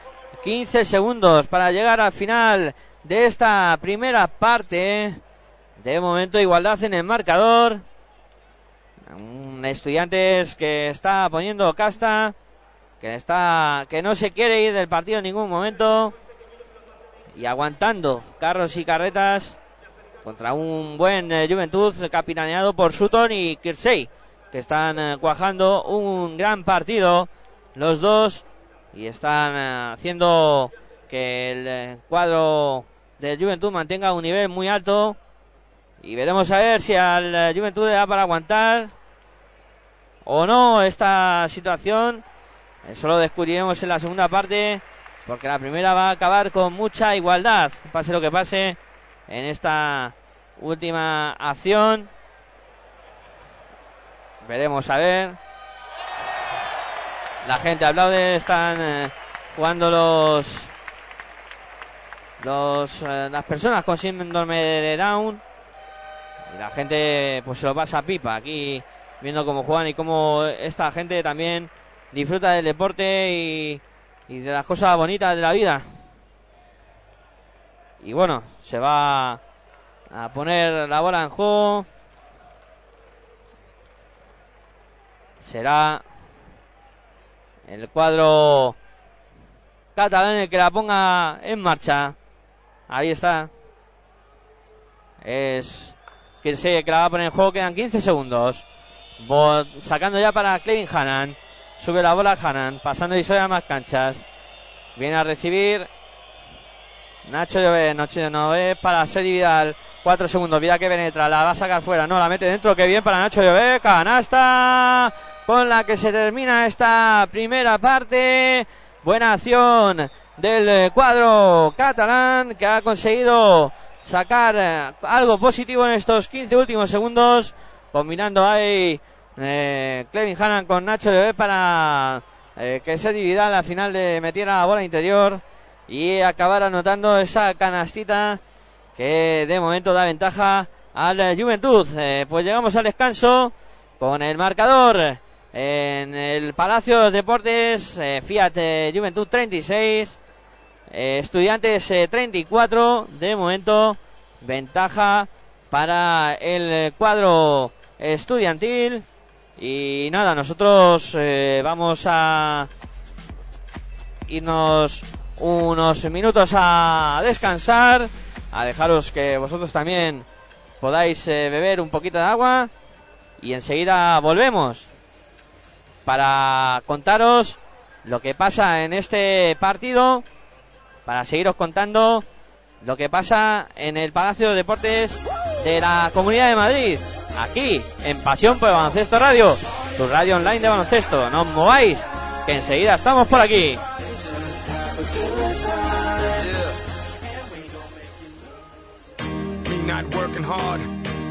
15 segundos para llegar al final de esta primera parte. De momento igualdad en el marcador. Un estudiantes que está poniendo casta, que está, que no se quiere ir del partido en ningún momento y aguantando carros y carretas contra un buen eh, Juventud capitaneado por Sutton y Kirsey que están eh, cuajando un gran partido los dos y están eh, haciendo que el cuadro de Juventud mantenga un nivel muy alto y veremos a ver si al Juventud le da para aguantar o no esta situación. Eso lo descubriremos en la segunda parte, porque la primera va a acabar con mucha igualdad, pase lo que pase en esta última acción. Veremos a ver. La gente aplaude, están eh, jugando los los eh, las personas con síndrome de Down y la gente pues se lo pasa a pipa aquí viendo cómo juegan y cómo esta gente también disfruta del deporte y, de las cosas bonitas de la vida. Y bueno, se va a poner la bola en juego. Será el cuadro catalán el que la ponga en marcha. Ahí está. Es que se que la va a poner en juego. Quedan 15 segundos sacando ya para Clevin Hanan. Sube la bola Hanan, pasando y a más canchas. Viene a recibir Nacho Llobet, Nacho es para Sedi Vidal. Cuatro segundos, vida que penetra, la va a sacar fuera, no, la mete dentro, que bien para Nacho Llobet, canasta con la que se termina esta primera parte. Buena acción del cuadro catalán que ha conseguido sacar eh, algo positivo en estos 15 últimos segundos combinando ahí eh, Clevin Hannan con Nacho de para eh, que se divida la final de metiera la bola interior y acabar anotando esa canastita que de momento da ventaja al Juventud. Eh, pues llegamos al descanso con el marcador en el Palacio de Deportes eh, Fiat Juventud 36 Estudiantes 34 de momento ventaja para el cuadro estudiantil. Y nada, nosotros eh, vamos a irnos unos minutos a descansar, a dejaros que vosotros también podáis eh, beber un poquito de agua y enseguida volvemos para contaros lo que pasa en este partido, para seguiros contando lo que pasa en el Palacio de Deportes de la Comunidad de Madrid aquí en Pasión por el Baloncesto Radio, tu radio online de baloncesto. No os mováis, que enseguida estamos por aquí. not.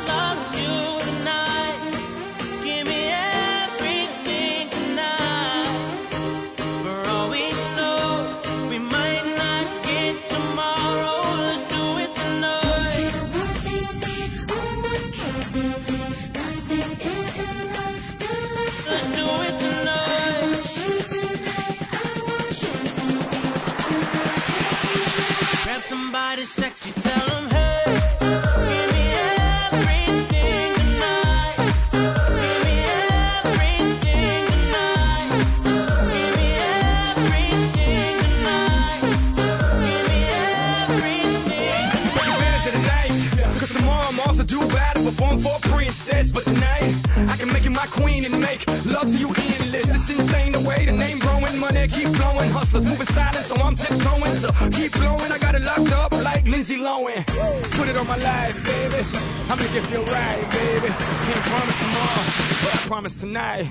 tell to you endless. It's insane the way the name growing, money keep flowing. Hustlers moving silent, so I'm tiptoeing. So keep blowing, I got it locked up like Lindsay Lohan. Put it on my life, baby. I'll make it feel right, baby. Can't promise tomorrow, but I promise tonight.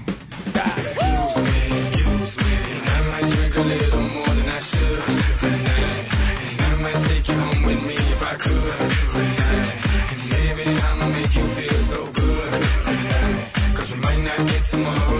God. Excuse me, excuse me, and I might drink a little more than I should tonight. And I might take you home with me if I could tomorrow.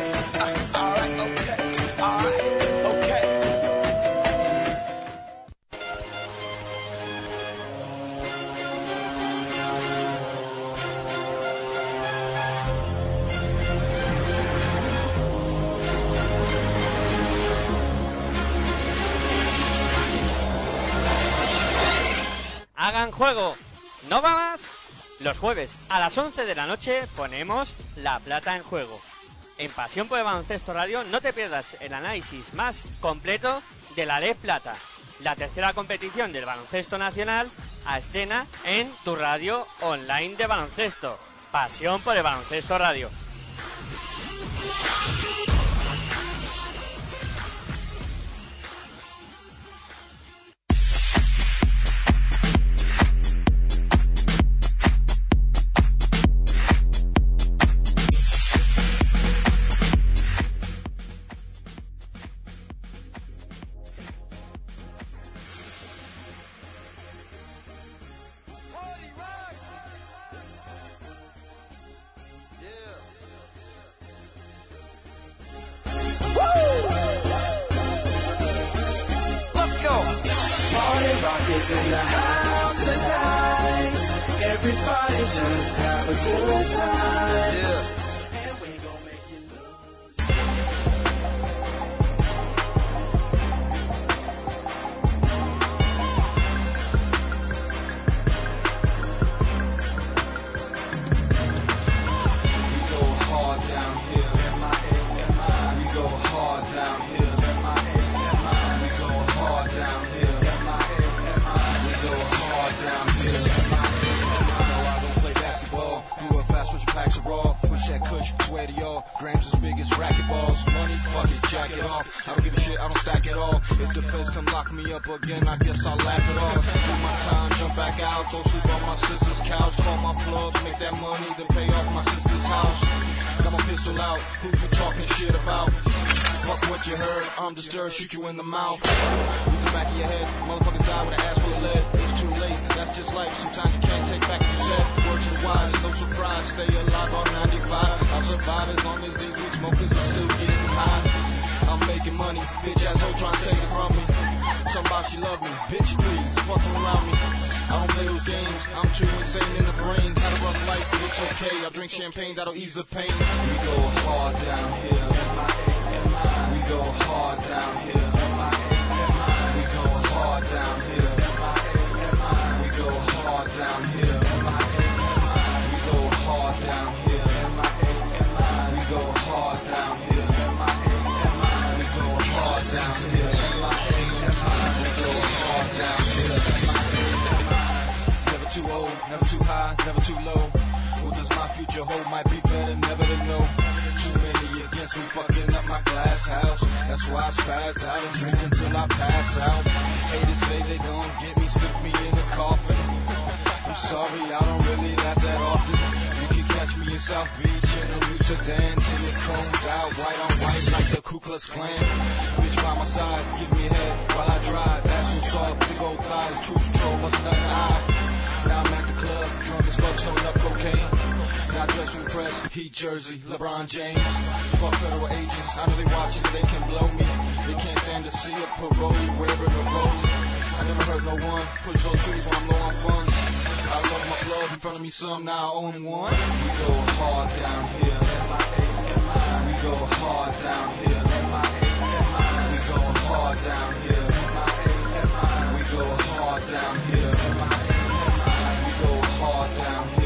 Juego. ¿No va más? Los jueves a las 11 de la noche ponemos la plata en juego. En Pasión por el Baloncesto Radio no te pierdas el análisis más completo de la Ley Plata, la tercera competición del baloncesto nacional a escena en tu radio online de baloncesto. Pasión por el Baloncesto Radio. Rock in the house tonight. Everybody just have a good time. And To grams as big as racquetballs. Money, fuck it, jack it off. I don't give a shit, I don't stack it all. If the feds come lock me up again, I guess I'll laugh it off. Do my time, jump back out, don't sleep on my sister's couch. Call my plug, make that money, then pay off my sister's house. Got my pistol out, who you talking shit about? Fuck what you heard, I'm disturbed, shoot you in the mouth. With the back of your head, motherfuckers die with an ass full of lead. It's too late, that's just life, sometimes you can't take back what you. Words are wise, no surprise, stay alive on 95. I'll survive as long as these weed smokers are still getting high. I'm making money, bitch asshole trying to take it from me. Somebody she love me, bitch please, fuck around me. I don't play those games, I'm too insane in the brain. Had a rough life, but it's okay. I'll drink champagne, that'll ease the pain. We go hard down here. We go hard down here. Too low. What does my future hold? Might be better, never to know. Too many against me, fucking up my glass house. That's why I spaz out and drink until I pass out. Haters say they gon' get me, stick me in a coffin. I'm sorry, I don't really laugh that often. You can catch me in South Beach in a new sedan, till it chromed out, white on white like the Ku Klux Klan. Bitch by my side, give me head while I drive. Ass so soft, big old thighs, true patrol, bust nothing eye. I'm at the club, drunk as fuck, showing up cocaine. Now dressed to impress, Heat jersey, LeBron James. Fuck federal agents, I know they watching, they can blow me. They can't stand to see a parole wherever the road. I never hurt no one, push those trees when I'm low on funds. I love my plug in front of me some, now I own one. We go hard down here. We go hard down here. We go hard down here. We go hard down here hard down.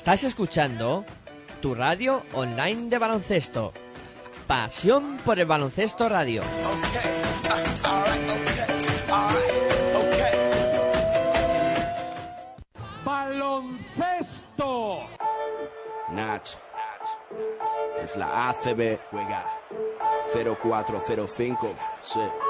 Estás escuchando tu radio online de baloncesto. Pasión por el baloncesto radio. baloncesto. Nach. Es la ACB. Juega 0405. Sí.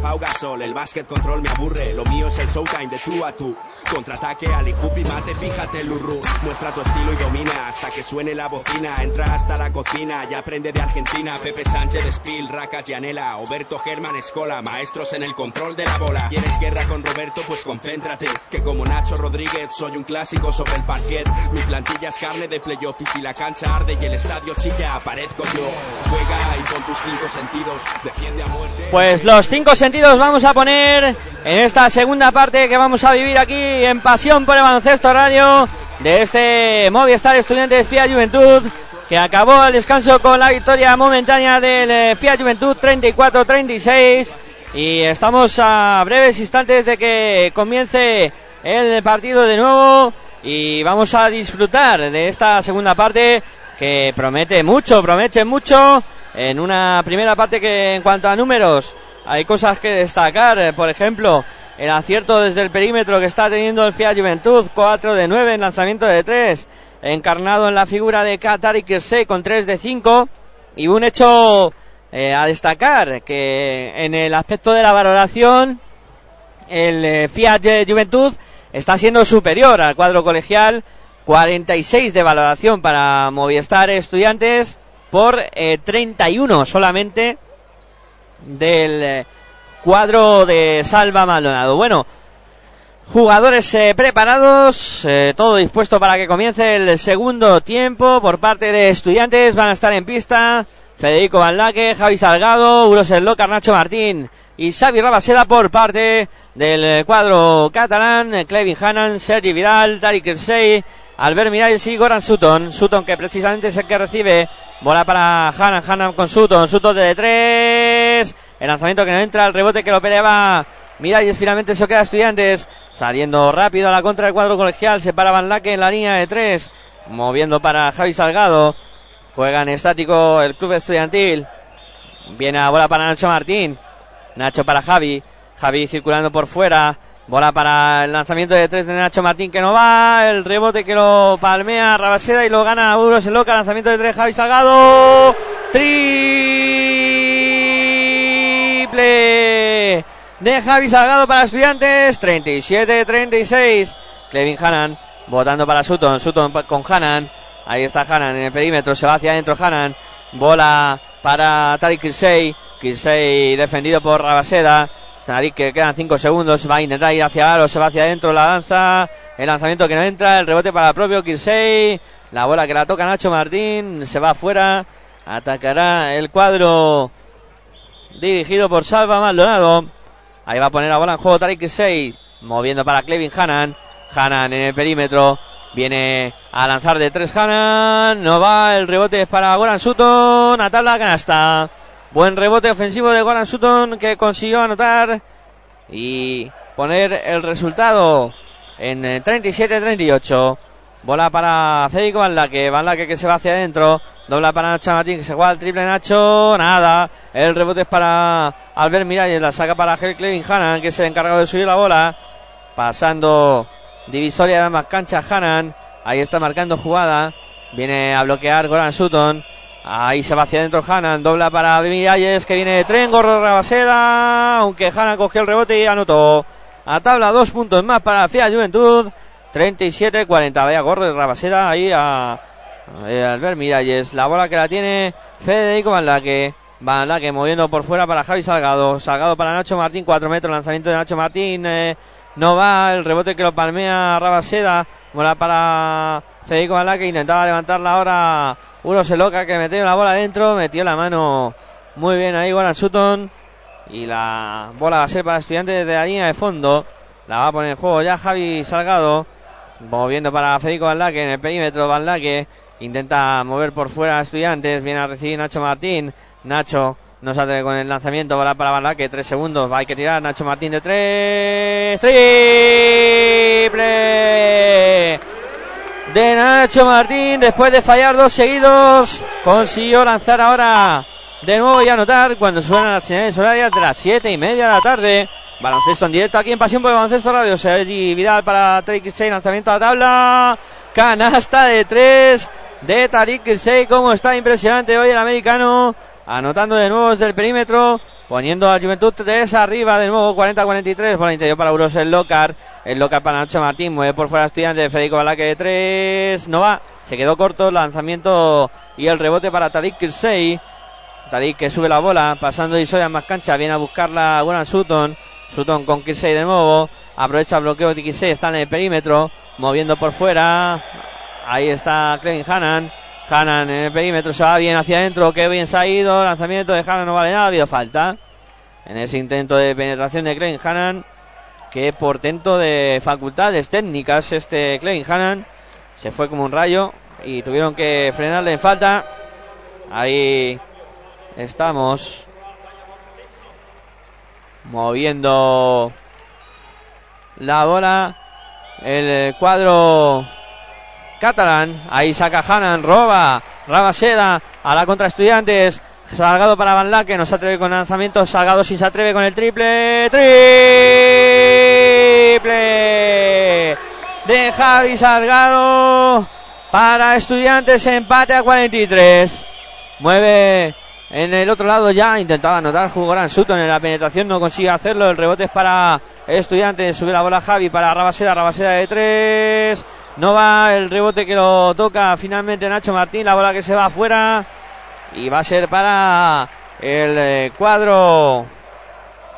Pau Gasol. El básquet control me aburre. Lo mío es el showtime de tú a tú. Contraataque, Ali Hoop y mate, fíjate Lurru. Muestra tu estilo y domina hasta que suene la bocina. Entra hasta la cocina y aprende de Argentina. Pepe Sánchez, Spill, Raca, Gianella, Oberto Germán, Escola. Maestros en el control de la bola. ¿Quieres guerra con Roberto? Pues concéntrate. Que como Nacho Rodríguez soy un clásico sobre el parquet. Mi plantilla es carne de playoff y si la cancha arde y el estadio chilla, aparezco yo. Juega y con tus cinco sentidos defiende a muerte. Pues los cinco sentidos vamos a poner en esta segunda parte que vamos a vivir aquí en Pasión por el Baloncesto Radio de este Movistar Estudiantes Fiat Juventud que acabó el descanso con la victoria momentánea del eh, Fiat Juventud 34-36 y estamos a breves instantes de que comience el partido de nuevo y vamos a disfrutar de esta segunda parte que promete mucho, promete mucho en una primera parte que en cuanto a números hay cosas que destacar, eh, por ejemplo, el acierto desde el perímetro que está teniendo el Fiat Juventud, 4 de 9 en lanzamiento de 3, encarnado en la figura de Qatar y con 3 de 5 y un hecho eh, a destacar que en el aspecto de la valoración el eh, Fiat Juventud está siendo superior al cuadro colegial 46 de valoración para Movistar Estudiantes por eh, 31 solamente del eh, cuadro de Salva Maldonado. Bueno, jugadores eh, preparados, eh, todo dispuesto para que comience el segundo tiempo por parte de estudiantes. Van a estar en pista Federico Valdaque, Javi Salgado, Uros Loca, Nacho Martín y Xavi Rabaseda por parte del cuadro catalán, Clevin Hannan, Sergi Vidal, Tariq Kersey, Albert Miralles y Goran Sutton. Sutton que precisamente es el que recibe. Bola para Hannan, Hannan con Sutton, Sutton de tres. El lanzamiento que no entra, el rebote que lo peleaba Miralles finalmente se queda estudiantes. Saliendo rápido a la contra del cuadro colegial. Se para Van en la línea de tres. Moviendo para Javi Salgado. Juega en estático el club estudiantil. Viene a bola para Nacho Martín. Nacho para Javi. Javi circulando por fuera. Bola para el lanzamiento de tres de Nacho Martín que no va. El rebote que lo palmea Rabaseda y lo gana Uros el Loca. Lanzamiento de tres Javi Salgado. Triple de Javi Salgado para estudiantes. 37-36. Clevin Hanan votando para Sutton. Sutton con Hanan. Ahí está Hanan en el perímetro. Se va hacia adentro Hanan. Bola para Tariq Kirsey. Kirsey defendido por Rabaseda. Tariq que quedan 5 segundos. Va a intentar ir hacia Aro. Se va hacia adentro. La lanza. El lanzamiento que no entra. El rebote para el propio Kirsey. La bola que la toca Nacho Martín. Se va afuera. Atacará el cuadro dirigido por Salva Maldonado. Ahí va a poner la bola en juego Tariq Kirsey. Moviendo para Clevin Hanan. Hanan en el perímetro. Viene a lanzar de tres Hanan. No va. El rebote es para Goran Sutton. A la canasta. Buen rebote ofensivo de Goran Sutton que consiguió anotar y poner el resultado en eh, 37-38. Bola para Federico Van Laque. Van Laque que se va hacia adentro. Dobla para Nacho Martín que se juega el triple Nacho. Nada. El rebote es para Albert Miralles. La saca para Gel Clevin Hanan que es el encargado de subir la bola. Pasando divisoria de ambas canchas Hanan. Ahí está marcando jugada. Viene a bloquear Goran Sutton. Ahí se va hacia adentro Hanan. Dobla para Miralles que viene de tren. Gorro Rabaseda. Aunque Hanan cogió el rebote y anotó. A tabla dos puntos más para Fiat Juventud. 37-40. Vaya gorro de Rabaseda ahí a, Albert Miralles. La bola que la tiene Federico Van Laque. Van Laque moviendo por fuera para Javi Salgado. Salgado para Nacho Martín. 4 metros. Lanzamiento de Nacho Martín. eh, no va. El rebote que lo palmea Rabaseda. Bola para Federico Van Laque. Intentaba levantarla ahora. Uno se loca que metió la bola dentro. Metió la mano muy bien ahí Goran Sutton. Y la bola va a ser para estudiantes de la línea de fondo. La va a poner en juego ya Javi Salgado. Moviendo para Federico Valdaque en el perímetro. Valdaque intenta mover por fuera estudiantes. Viene a recibir Nacho Martín. Nacho no atreve con el lanzamiento. Bola para Valdaque. Tres segundos. Hay que tirar. Nacho Martín de tres. Triple de Nacho Martín. Después de fallar dos seguidos. Consiguió lanzar ahora de nuevo y anotar cuando suenan las señales horarias de las siete y media de la tarde. Baloncesto en directo aquí en Pasión por el Baloncesto Radio. Sergi Vidal para Tariq Kirsey, lanzamiento a la tabla. Canasta de tres de Tariq Kirsey. Como está impresionante hoy el americano. Anotando de nuevo desde el perímetro. Poniendo a Juventud 3 arriba de nuevo, 40-43. Por el interior para Uros el Locar. El Locar para Nacho Martín. Mueve por fuera estudiante. Federico Balaque de 3. No va. Se quedó corto. Lanzamiento y el rebote para Tariq Kirsey. Tariq que sube la bola. Pasando y soy más cancha. Viene a buscarla Goran Sutton. Sutton con Kirsey de nuevo. Aprovecha el bloqueo de Kirsey. Está en el perímetro. Moviendo por fuera. Ahí está Clevin Hanan. Hanan en el perímetro. Se va bien hacia adentro. Qué bien se ha ido. Lanzamiento de Hanan no vale nada. Ha habido falta. En ese intento de penetración de Clevin Hanan. Qué portento de facultades técnicas este Clevin Hanan. Se fue como un rayo. Y tuvieron que frenarle en falta. Ahí estamos moviendo la bola el cuadro catalán ahí saca Hanan roba Rabaseda a la contra estudiantes Salgado para Van Laque, no se atreve con lanzamiento, Salgado si se atreve con el triple, triple de Javi Salgado para estudiantes, empate a 43. Mueve en el otro lado ya, intentaba anotar Jugoran Sutton en la penetración, no consigue hacerlo. El rebote es para Estudiantes, sube la bola Javi para Rabaseda, Rabaseda de tres. No va el rebote que lo toca finalmente Nacho Martín, la bola que se va afuera. Y va a ser para el eh, cuadro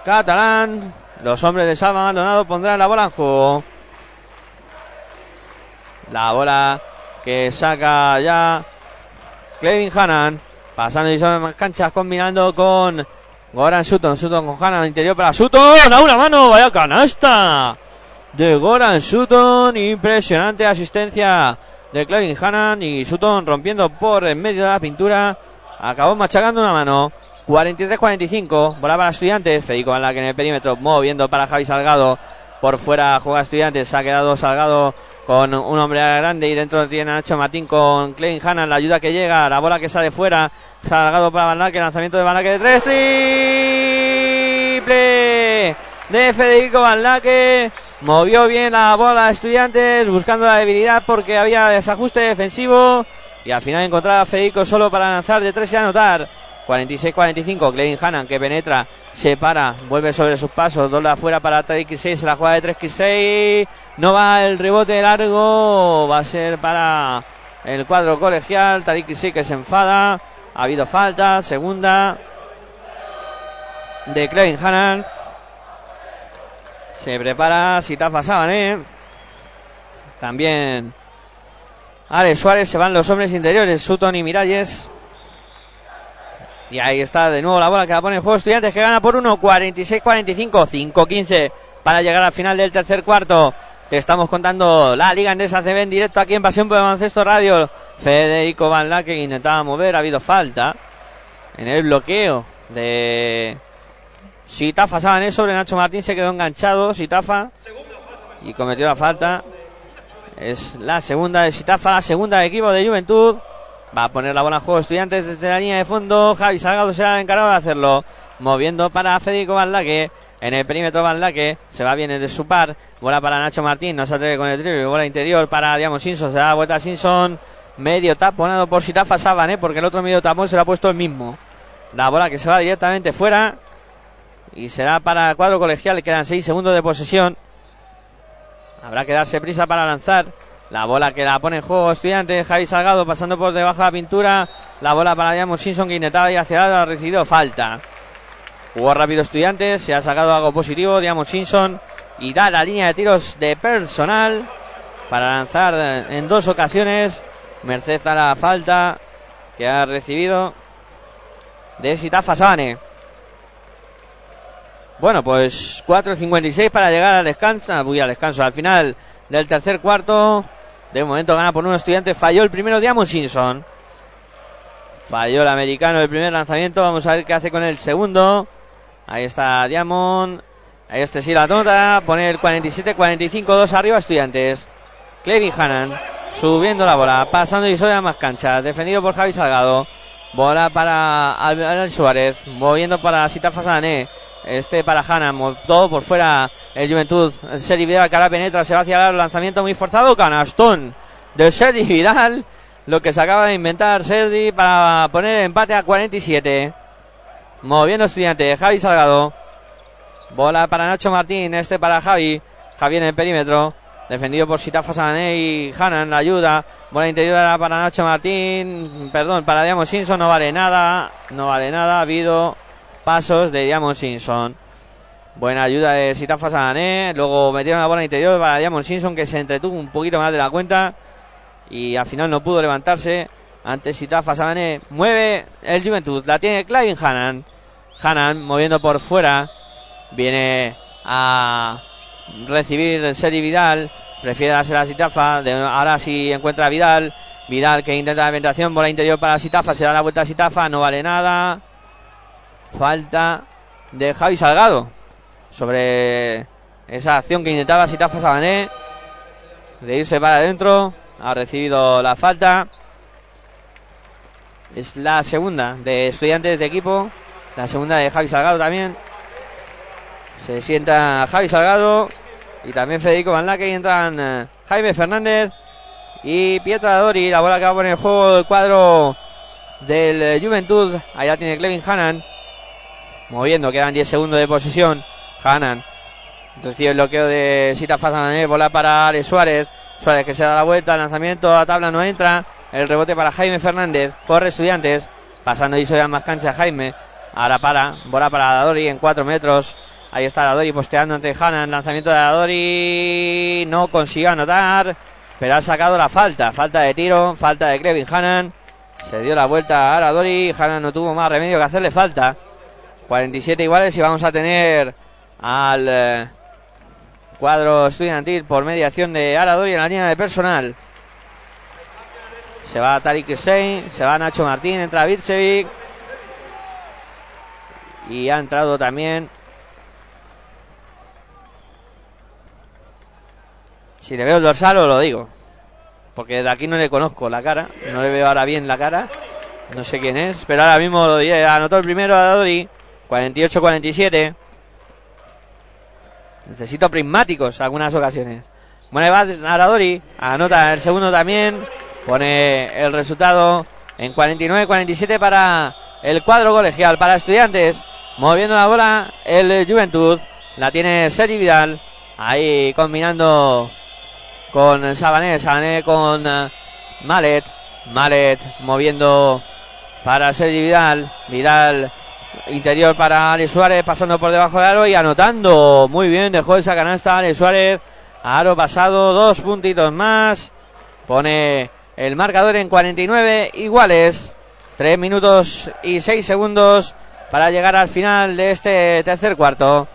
catalán. Los hombres de Salva Maldonado pondrán la bola en juego. La bola que saca ya Clevin Hanan. Pasando y más canchas, combinando con Goran Sutton. Sutton con Hanan, interior para Sutton. A una mano, vaya canasta de Goran Sutton. Impresionante asistencia de Clevin Hanan. Y Sutton rompiendo por en medio de la pintura. Acabó machacando una mano. 43-45. Bola para estudiantes. Federico Van Laque en el perímetro. Moviendo para Javi Salgado. Por fuera juega estudiantes. Ha quedado Salgado con un hombre grande. Y dentro tiene Nacho Martín con Clevin Hanan. La ayuda que llega. La bola que sale fuera. Salgado para Van Laque. Lanzamiento de Van Laque de tres. Triple de Federico Van Laque. Movió bien la bola estudiantes. Buscando la debilidad porque había desajuste defensivo. Y al final encontraba a Federico solo para lanzar de tres y anotar. 46-45, Clevin Hanan que penetra, se para, vuelve sobre sus pasos, dobla afuera para Tariq 6, se la juega de 3 6 no va el rebote largo, va a ser para el cuadro colegial, Tariq 6 que se enfada, ha habido falta, segunda de Clevin Hanan, se prepara Sitafa Sabané, también Alex Suárez, se van los hombres interiores, Sutton y Miralles. Y ahí está de nuevo la bola que la pone en juego Estudiantes que gana por 1, 46-45, 5-15 para llegar al final del tercer cuarto. Te estamos contando la Liga Endesa CB en directo aquí en Pasión por el Baloncesto Radio. Federico Van que intentaba mover, ha habido falta en el bloqueo de Sitafa Sabané sobre Nacho Martín, se quedó enganchado Sitafa y cometió la falta Es la segunda de Sitafa, la segunda de equipo de Juventud. Va a poner la bola en juego estudiantes desde la línea de fondo. Javi Salgado será el encargado de hacerlo. Moviendo para Federico Valdaque. En el perímetro Valdaque. Se va bien desde su par. Bola para Nacho Martín. No se atreve con el triple. Bola interior para Diamo Simpson. Se da vuelta a Simpson. Medio taponado por Sitafa Saban, ¿eh? porque el otro medio tapón se lo ha puesto el mismo. La bola que se va directamente fuera. Y será para el cuadro colegial. Quedan 6 segundos de posesión. Habrá que darse prisa para lanzar. La bola que la pone en juego estudiante. Javi Salgado pasando por debajo de la pintura. La bola para Diamond Simpson que intentaba ir hacia la ha recibido falta. Jugó rápido estudiantes. Se ha sacado algo positivo. Diamond Simpson irá a la línea de tiros de personal para lanzar en dos ocasiones. Merced a la falta que ha recibido de Sitafa Sabane. Bueno, pues 4.56 para llegar al descanso. Voy al descanso. Al final del tercer cuarto. De momento gana por un estudiante. Falló el primero Diamond Simpson. Falló el americano el primer lanzamiento. Vamos a ver qué hace con el segundo. Ahí está Diamond. Ahí este sí la nota. Pone el 47-45, 2 arriba estudiantes. Clevin Hannan subiendo la bola. Pasando y sobre más canchas. Defendido por Javi Salgado. Bola para Albert Suárez. Moviendo para Sita Fasané. Este para Hanna, todo por fuera el Juventud. Seri Vidal, cara penetra, se va hacia el lanzamiento muy forzado. Canastón de Sergi Vidal. Lo que se acaba de inventar Sergi para poner el empate a 47. Moviendo estudiante, Javi Salgado. Bola para Nacho Martín, este para Javi. Javi en el perímetro. Defendido por Sitafa Sané y Hanan, la ayuda. Bola interior para Nacho Martín. Perdón, para Diamond Simpson no vale nada. No vale nada. Ha habido pasos de Diamond Simpson. Buena ayuda de Sitafa Sané. Luego metieron la bola interior para Diamond Simpson que se entretuvo un poquito más de la cuenta. Y al final no pudo levantarse. Ante Sitafa Sané. Mueve el Juventud. La tiene Clavin Hanan. Hanan moviendo por fuera. Viene a recibir el Seri Vidal. Prefiere darse la Sitafa. Ahora sí encuentra a Vidal. Vidal que intenta la penetración. Bola interior para Sitafa. Se da la vuelta a Sitafa. No vale nada. Falta de Javi Salgado. Sobre esa acción que intentaba Sitafa Sabané. De irse para adentro. Ha recibido la falta. Es la segunda de estudiantes de equipo. La segunda de Javi Salgado también. Se sienta Javi Salgado y también Federico Van Laque y entran eh, Jaime Fernández y Pietra Dori. La bola que va a poner en juego el cuadro del eh, Juventud. Allá tiene Clevin Hanan. Moviendo, quedan 10 segundos de posesión. Hanan recibe el bloqueo de Sita Fazané. Bola para Ale Suárez. Suárez que se da la vuelta. El lanzamiento a tabla no entra. El rebote para Jaime Fernández. Por estudiantes. Pasando y ya más cancha Jaime. Ahora para. Bola para Dadori en 4 metros. Ahí está Dadori posteando ante Hanan. Lanzamiento de Dadori. No consiguió anotar. Pero ha sacado la falta. Falta de tiro. Falta de Kevin Hanan. Se dio la vuelta a Dadori. Hanan no tuvo más remedio que hacerle falta. 47 iguales y vamos a tener al eh, cuadro estudiantil por mediación de Aradori en la línea de personal. Se va Tarik Hussein, se va Nacho Martín, entra Bircevic. Y ha entrado también. Si le veo el dorsal, os lo digo. Porque de aquí no le conozco la cara. No le veo ahora bien la cara. No sé quién es. Pero ahora mismo. Anotó el primero a Dori. 48-47. Necesito prismáticos algunas ocasiones. Bueno, va Aradori. Anota el segundo también. Pone el resultado en 49-47 para el cuadro colegial. Para estudiantes. Moviendo la bola el Juventud. La tiene Seri Vidal. Ahí combinando con Sabané. Sabané con eh, Malet. Malet moviendo para Sergi Vidal. Vidal interior para Ale Suárez pasando por debajo del aro y anotando. Muy bien, dejó esa canasta Ale Suárez. Aro pasado, dos puntitos más. Pone el marcador en 49 iguales. Tres minutos y seis segundos para llegar al final de este tercer cuarto.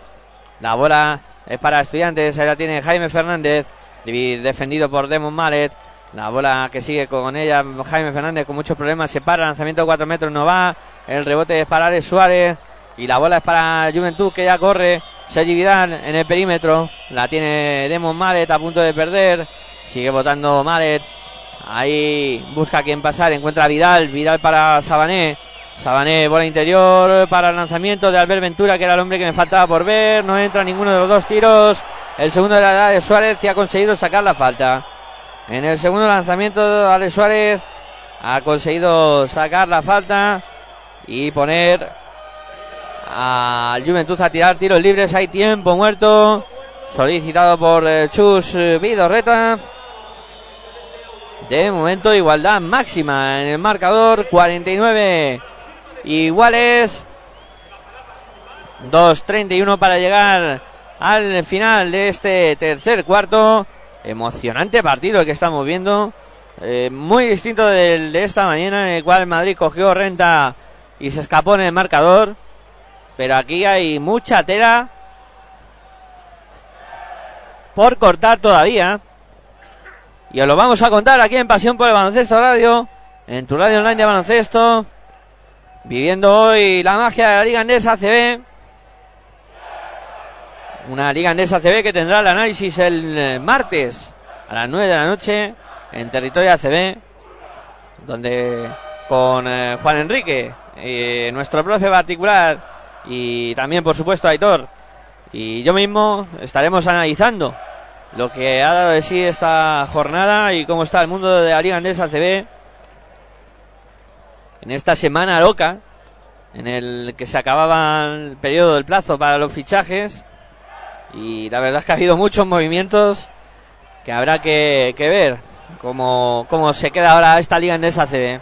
La bola es para estudiantes. Ahí la tiene Jaime Fernández. Defendido por Demon Mallet. La bola que sigue con ella Jaime Fernández con muchos problemas. Se para. Lanzamiento de 4 metros no va. El rebote es para Alex Suárez. Y la bola es para Juventud que ya corre. Sergi Vidal en el perímetro. La tiene Demon Mallet a punto de perder. Sigue votando Malet. Ahí busca a quien pasar. Encuentra a Vidal. Vidal para Sabané. Sabané, bola interior para el lanzamiento de Albert Ventura, que era el hombre que me faltaba por ver. No entra ninguno de los dos tiros. El segundo de la edad de Suárez y ha conseguido sacar la falta. En el segundo lanzamiento, Alex Suárez ha conseguido sacar la falta y poner al Juventud a tirar tiros libres. Hay tiempo muerto solicitado por eh, Chus eh, Vidorreta. De momento, igualdad máxima en el marcador: 49 iguales. 2.31 para llegar al final de este tercer cuarto. Emocionante partido el que estamos viendo. Eh, muy distinto del de esta mañana, en el cual Madrid cogió renta y se escapó en el marcador. Pero aquí hay mucha tela por cortar todavía. Y os lo vamos a contar aquí en Pasión por el Baloncesto Radio, en tu radio online de baloncesto, viviendo hoy la magia de la Liga Andesa ACB. Una Liga Andesa ACB que tendrá el análisis el eh, martes a las 9 de la noche en territorio ACB, donde con eh, Juan Enrique, eh, nuestro profe particular, y también por supuesto Aitor, y yo mismo estaremos analizando lo que ha dado de sí esta jornada y cómo está el mundo de la Liga Andesa CB en esta semana loca en el que se acababa el periodo del plazo para los fichajes y la verdad es que ha habido muchos movimientos que habrá que, que ver cómo, cómo se queda ahora esta Liga Andesa CB.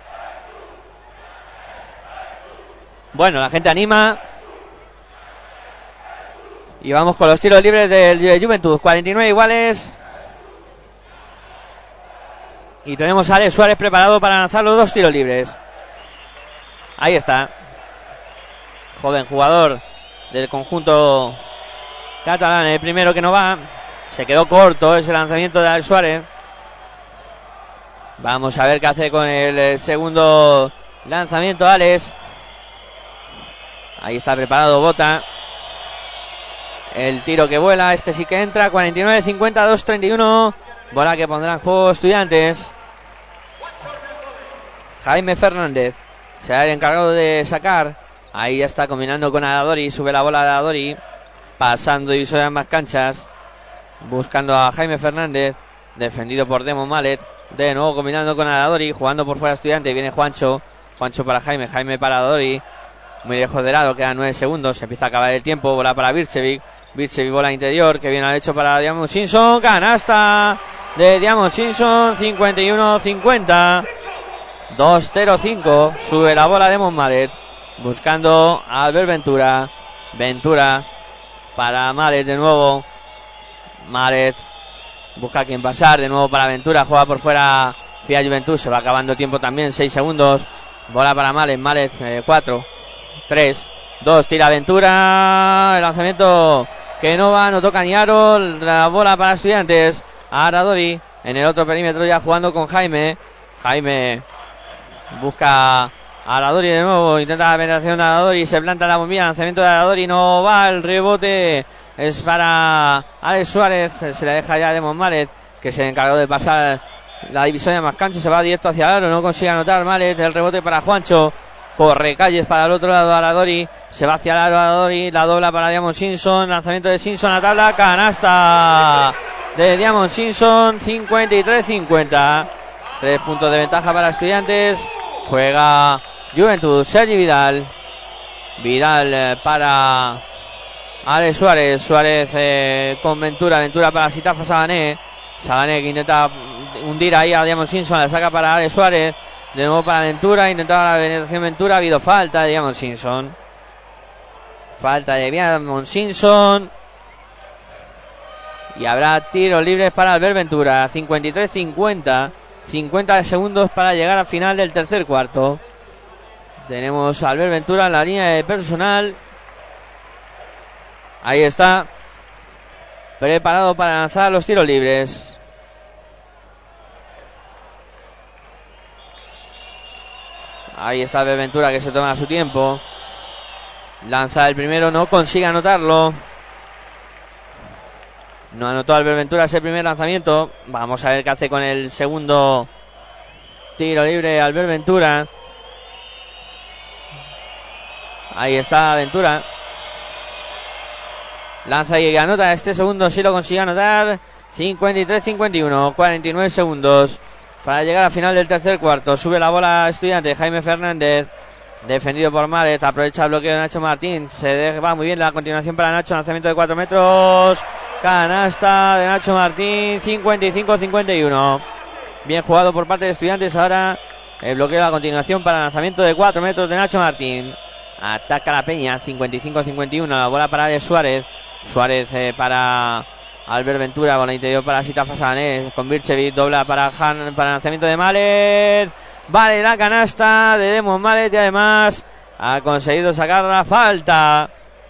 Bueno, la gente anima, y vamos con los tiros libres del Juventud. 49 iguales. Y tenemos a Alex Suárez preparado para lanzar los dos tiros libres. Ahí está. Joven jugador del conjunto catalán. El primero que no va. Se quedó corto ese lanzamiento de Alex Suárez. Vamos a ver qué hace con el segundo lanzamiento Alex. Ahí está preparado Bota. El tiro que vuela, este sí que entra. 49, 52, 31. Bola que pondrán juego estudiantes. Jaime Fernández se ha encargado de sacar. Ahí ya está combinando con Adadori. Sube la bola de Adadori. Pasando y sobre ambas canchas. Buscando a Jaime Fernández. Defendido por Demo Malet. De nuevo combinando con Adadori. Jugando por fuera estudiante. Viene Juancho. Juancho para Jaime. Jaime para Adadori. Muy lejos de lado. Quedan 9 segundos. Se empieza a acabar el tiempo. Bola para Birchevic. Birchevic bola interior. Que viene al hecho para Diamond Simpson. Canasta de Diamond Simpson. 51-50. 2-0-5. Sube la bola de Monmalet. Buscando a Albert Ventura. Ventura para Malet de nuevo. Malet busca quien pasar. De nuevo para Ventura. Juega por fuera Fia Juventud. Se va acabando tiempo también. 6 segundos. Bola para Malet. Malet 4, 3, 2. Tira Ventura. El lanzamiento que no va. No toca ni aro. La bola para estudiantes. Aradori en el otro perímetro ya jugando con Jaime. Jaime busca a Aradori de nuevo, intenta la penetración de Aradori, se planta la bombilla, lanzamiento de Aradori, no va, el rebote es para Alex Suárez, se le deja ya de Malet, que se encargó de pasar la divisoria más cancha, se va directo hacia el aro, no consigue anotar Malet, el rebote para Juancho, corre calles para el otro lado Aradori, se va hacia el aro Aradori, la dobla para Diamond Simpson, lanzamiento de Simpson a tabla, canasta de Diamond Simpson, 53-50. Tres puntos de ventaja para estudiantes. Juega Juventud, Sergi Vidal. Vidal eh, para Alex Suárez. Suárez eh, con Ventura. Ventura para Sitafa Sabané. Sabané que intenta hundir ahí a Diamond Simpson. La saca para Alex Suárez. De nuevo para Ventura. Intentaba la penetración Ventura. Ha habido falta de Diamond Simpson. Falta de Diamond Simpson. Y habrá tiros libres para Albert Ventura. 53-50. 50 segundos para llegar al final del tercer cuarto. Tenemos a Albert Ventura en la línea de personal. Ahí está. Preparado para lanzar los tiros libres. Ahí está Albert Ventura que se toma su tiempo. Lanza el primero, no consigue anotarlo. No anotó Albert Ventura ese primer lanzamiento. Vamos a ver qué hace con el segundo tiro libre Albert Ventura. Ahí está Ventura. Lanza y anota. Este segundo sí lo consigue anotar. 53-51. 49 segundos para llegar al final del tercer cuarto. Sube la bola estudiante Jaime Fernández. Defendido por Maret. Aprovecha el bloqueo de Nacho Martín. Se va muy bien la continuación para Nacho. Lanzamiento de 4 metros. Canasta de Nacho Martín. 55-51. Bien jugado por parte de estudiantes. Ahora el bloqueo la continuación para lanzamiento de 4 metros de Nacho Martín. Ataca la Peña. 55-51. La bola para Alex Suárez. Suárez eh, para Albert Ventura. Bola interior para Sita Fasané. Con Birchevich. Dobla para Han. Para lanzamiento de Malet. Vale la canasta de Demon Malet. Y además ha conseguido sacar la falta.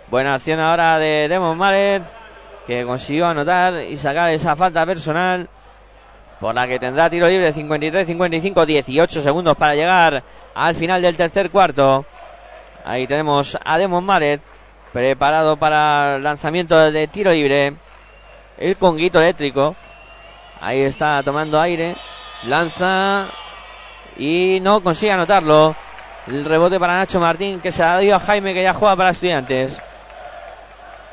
Buena acción ahora de Demon Malet. Que consiguió anotar y sacar esa falta personal por la que tendrá tiro libre 53-55, 18 segundos para llegar al final del tercer cuarto. Ahí tenemos a Demon Maret preparado para el lanzamiento de tiro libre. El conguito eléctrico. Ahí está tomando aire. Lanza y no consigue anotarlo. El rebote para Nacho Martín que se ha dado a Jaime que ya juega para estudiantes.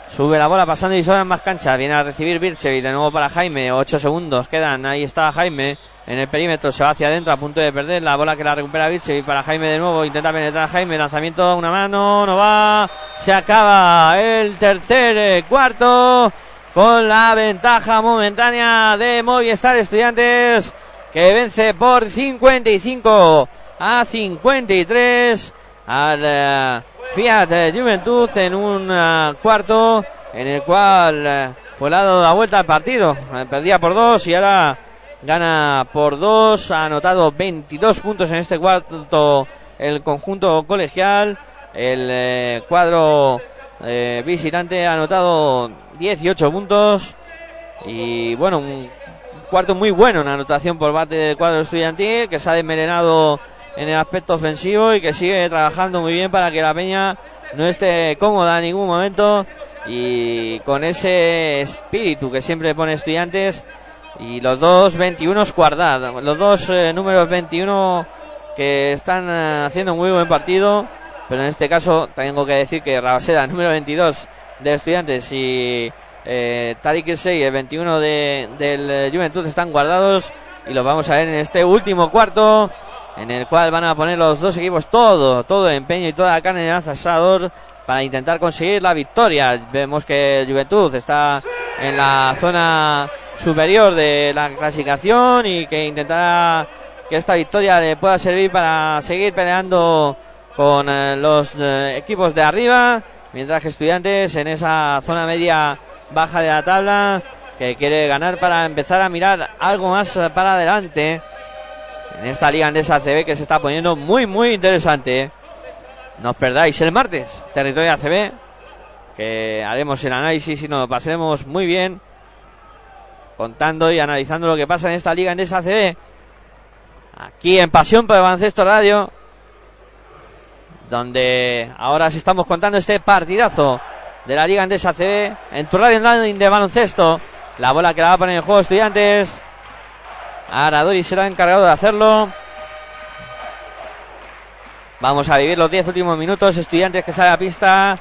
Sube la bola pasando y sobra más cancha. Viene a recibir Birchevich de nuevo para Jaime. 8 segundos quedan. Ahí está Jaime en el perímetro. Se va hacia adentro a punto de perder. La bola que la recupera Birchevich para Jaime de nuevo. Intenta penetrar a Jaime. Lanzamiento, una mano. No va. Se acaba el tercer eh, cuarto con la ventaja momentánea de Movistar Estudiantes que vence por 55 a 53 al eh, Fiat eh, Juventud en un cuarto en el cual ha dado la vuelta al partido. Perdía por dos y ahora gana por dos. Ha anotado 22 puntos en este cuarto el conjunto colegial. El eh, cuadro eh, visitante ha anotado 18 puntos. Y bueno, un cuarto muy bueno en anotación por parte del cuadro estudiantil que se ha desmelenado en el aspecto ofensivo y que sigue trabajando muy bien para que la Peña no esté cómoda en ningún momento y con ese espíritu que siempre pone estudiantes y los dos 21 guardados, los dos eh, números 21 que están eh, haciendo un muy buen partido, pero en este caso tengo que decir que Rabaseda, número 22 de estudiantes y eh, Tariq Irsey, el 21 de, del eh, Juventud están guardados. Y los vamos a ver en este último cuarto en el cual van a poner los dos equipos todo, todo el empeño y toda la carne en el asador para intentar conseguir la victoria. Vemos que Juventud está en la zona superior de la clasificación y que intentará que esta victoria le pueda servir para seguir peleando con eh, los eh, equipos de arriba, mientras que estudiantes en esa zona media baja de la tabla que quiere ganar para empezar a mirar algo más eh, para adelante en esta liga andesa ACB que se está poniendo muy muy interesante. No os perdáis el martes, territorio ACB, que haremos el análisis y nos lo pasemos muy bien contando y analizando lo que pasa en esta liga andesa ACB. Aquí en Pasión por el Baloncesto Radio, donde ahora sí estamos contando este partidazo de la Liga Andesa ACB en tu radio de baloncesto. La bola que la va a poner en juego estudiantes. Aradori será encargado de hacerlo. Vamos a vivir los 10 últimos minutos. Estudiantes que sale a pista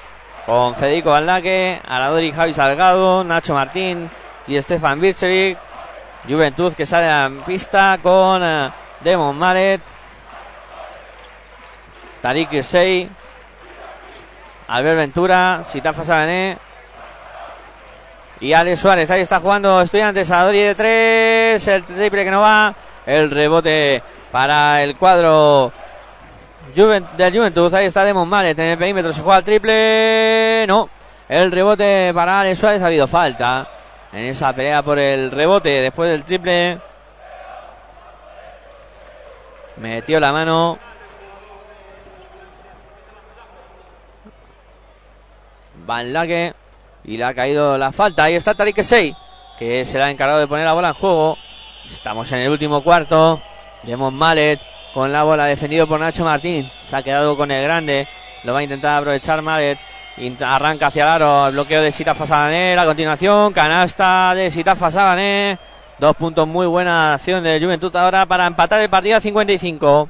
con Federico Baldaque, Aradori, Javi Salgado, Nacho Martín y Stefan Birchevic. Juventud que sale a pista con eh, Demon Maret, Tariq Irsey, Albert Ventura, Sitafa Sabané y Alex Suárez. Ahí está jugando Estudiantes, Aradori de 3, el triple que no va, el rebote para el cuadro Juven- de Juventud. Ahí está Demon Malet en el perímetro. Se juega el triple. No. El rebote para Alex Suárez. Ha habido falta en esa pelea por el rebote. Después del triple. Metió la mano. Van Laque. Y le ha caído la falta. Ahí está Tariq Sey. Que será encargado de poner la bola en juego. Estamos en el último cuarto. Demon Mallet con la bola defendido por Nacho Martín. Se ha quedado con el grande. Lo va a intentar aprovechar Mallet. Arranca hacia el aro el bloqueo de Sitafa Sabané. A continuación, canasta de Sitafa Sabané. Dos puntos, muy buena acción de Juventud ahora para empatar el partido a 55.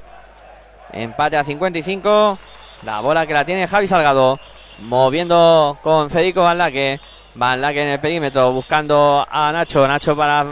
Empate a 55. La bola que la tiene Javi Salgado. Moviendo con Federico Van Laque. Van Laque en el perímetro. Buscando a Nacho. Nacho para,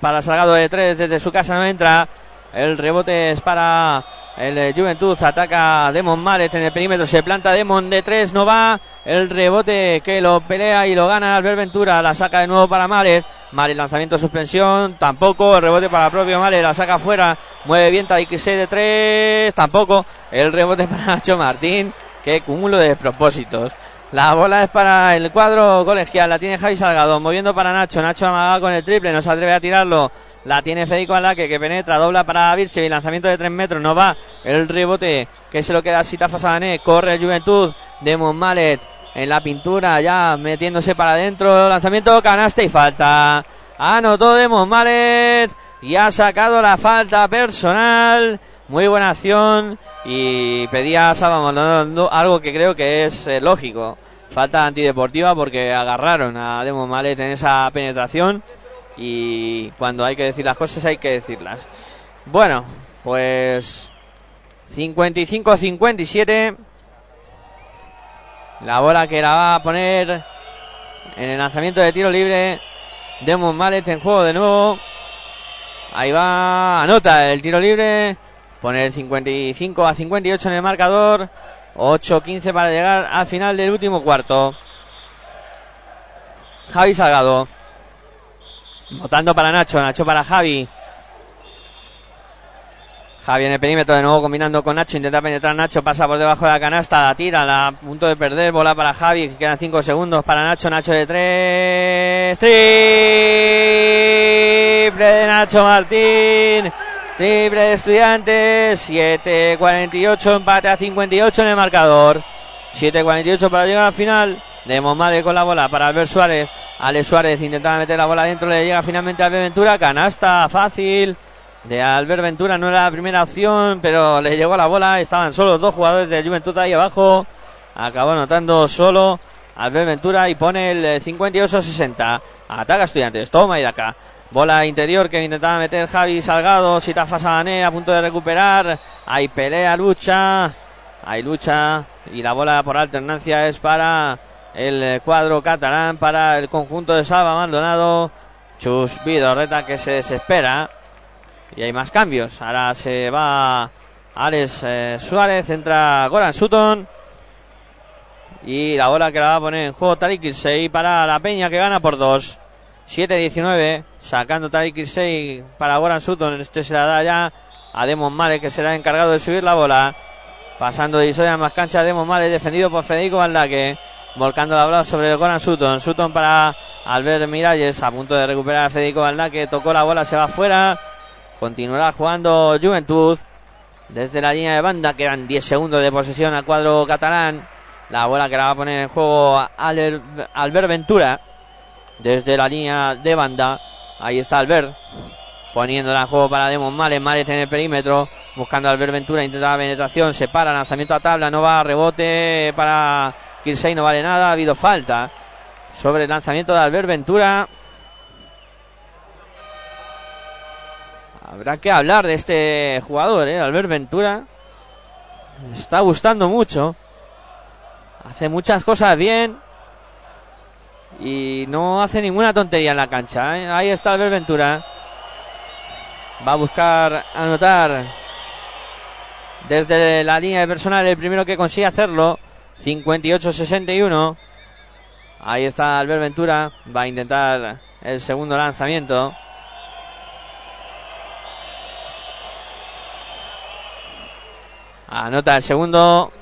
para Salgado de tres. Desde su casa no entra. El rebote es para el eh, Juventud. Ataca Demon Maret en el perímetro. Se planta Demon de tres. No va. El rebote que lo pelea y lo gana Albert Ventura. La saca de nuevo para Maret. Maret lanzamiento suspensión. Tampoco. El rebote para el propio Maret. La saca afuera. Mueve bien Taikise de tres. Tampoco. El rebote para Nacho Martín. Qué cúmulo de despropósitos. La bola es para el cuadro colegial. La tiene Javi Salgado. Moviendo para Nacho. Nacho amaga con el triple. No se atreve a tirarlo. La tiene Federico Alaque que penetra. Dobla para Virche. Lanzamiento de 3 metros. No va. El rebote que se lo queda a Sitafa. Corre el Juventud. Demon Mallet en la pintura. Ya metiéndose para adentro. Lanzamiento canasta y falta. Anotó Demon Mallet. Y ha sacado la falta personal. Muy buena acción. Y pedía a algo que creo que es eh, lógico. Falta antideportiva porque agarraron a Demon Mallet en esa penetración. Y cuando hay que decir las cosas hay que decirlas. Bueno, pues 55-57. La bola que la va a poner en el lanzamiento de tiro libre. Demon Mallet en juego de nuevo. Ahí va, anota el tiro libre. Pone el 55 a 58 en el marcador. 8-15 para llegar al final del último cuarto. Javi Salgado. Votando para Nacho, Nacho para Javi. Javi en el perímetro de nuevo combinando con Nacho, intenta penetrar Nacho, pasa por debajo de la canasta, la tira, la a punto de perder, bola para Javi, quedan 5 segundos para Nacho, Nacho de 3, triple de Nacho Martín, triple de estudiantes, 7-48, empate a 58 en el marcador, 7-48 para llegar al final, de Momade con la bola para Albert Suárez, Ale Suárez intentaba meter la bola dentro, le llega finalmente a Albert Ventura, canasta fácil, de Albert Ventura no era la primera opción, pero le llegó la bola. Estaban solo dos jugadores de Juventud ahí abajo. Acabó anotando solo Albert Ventura y pone el eh, 58-60. Ataca Estudiantes. Toma y de acá. Bola interior que intentaba meter Javi Salgado. Sitafa Sabané a punto de recuperar. Hay pelea, lucha. Hay lucha. Y la bola por alternancia es para el eh, cuadro catalán, para el conjunto de Salva Maldonado. Chus Vidorreta que se desespera. Y hay más cambios. Ahora se va Ares eh, Suárez, entra Goran Sutton. Y la bola que la va a poner en juego Tariq Kirsey para la Peña que gana por 2. 7-19. Sacando Tariq Kirsey para Goran Sutton. Este se la da ya a Demon Male que será encargado de subir la bola. Pasando de Isoya más cancha Demon Male defendido por Federico Valdaque. Volcando la bola sobre el Goran Sutton. Sutton para Albert Miralles a punto de recuperar a Federico Valdaque. Tocó la bola, se va afuera. Continuará jugando Juventud. Desde la línea de banda quedan 10 segundos de posesión al cuadro catalán. La bola que la va a poner en juego Albert, Ventura. Desde la línea de banda. Ahí está Albert. Poniéndola en juego para Demon Males. Males en el perímetro. Buscando Albert Ventura. Intenta la penetración. Se para. Lanzamiento a tabla. No va. Rebote para Kirsey. No vale nada. Ha habido falta. Sobre el lanzamiento de Albert Ventura. Habrá que hablar de este jugador, ¿eh? Albert Ventura. Está gustando mucho. Hace muchas cosas bien. Y no hace ninguna tontería en la cancha. ¿eh? Ahí está Albert Ventura. Va a buscar anotar desde la línea de personal el primero que consigue hacerlo. 58-61. Ahí está Albert Ventura. Va a intentar el segundo lanzamiento. Anota el segundo.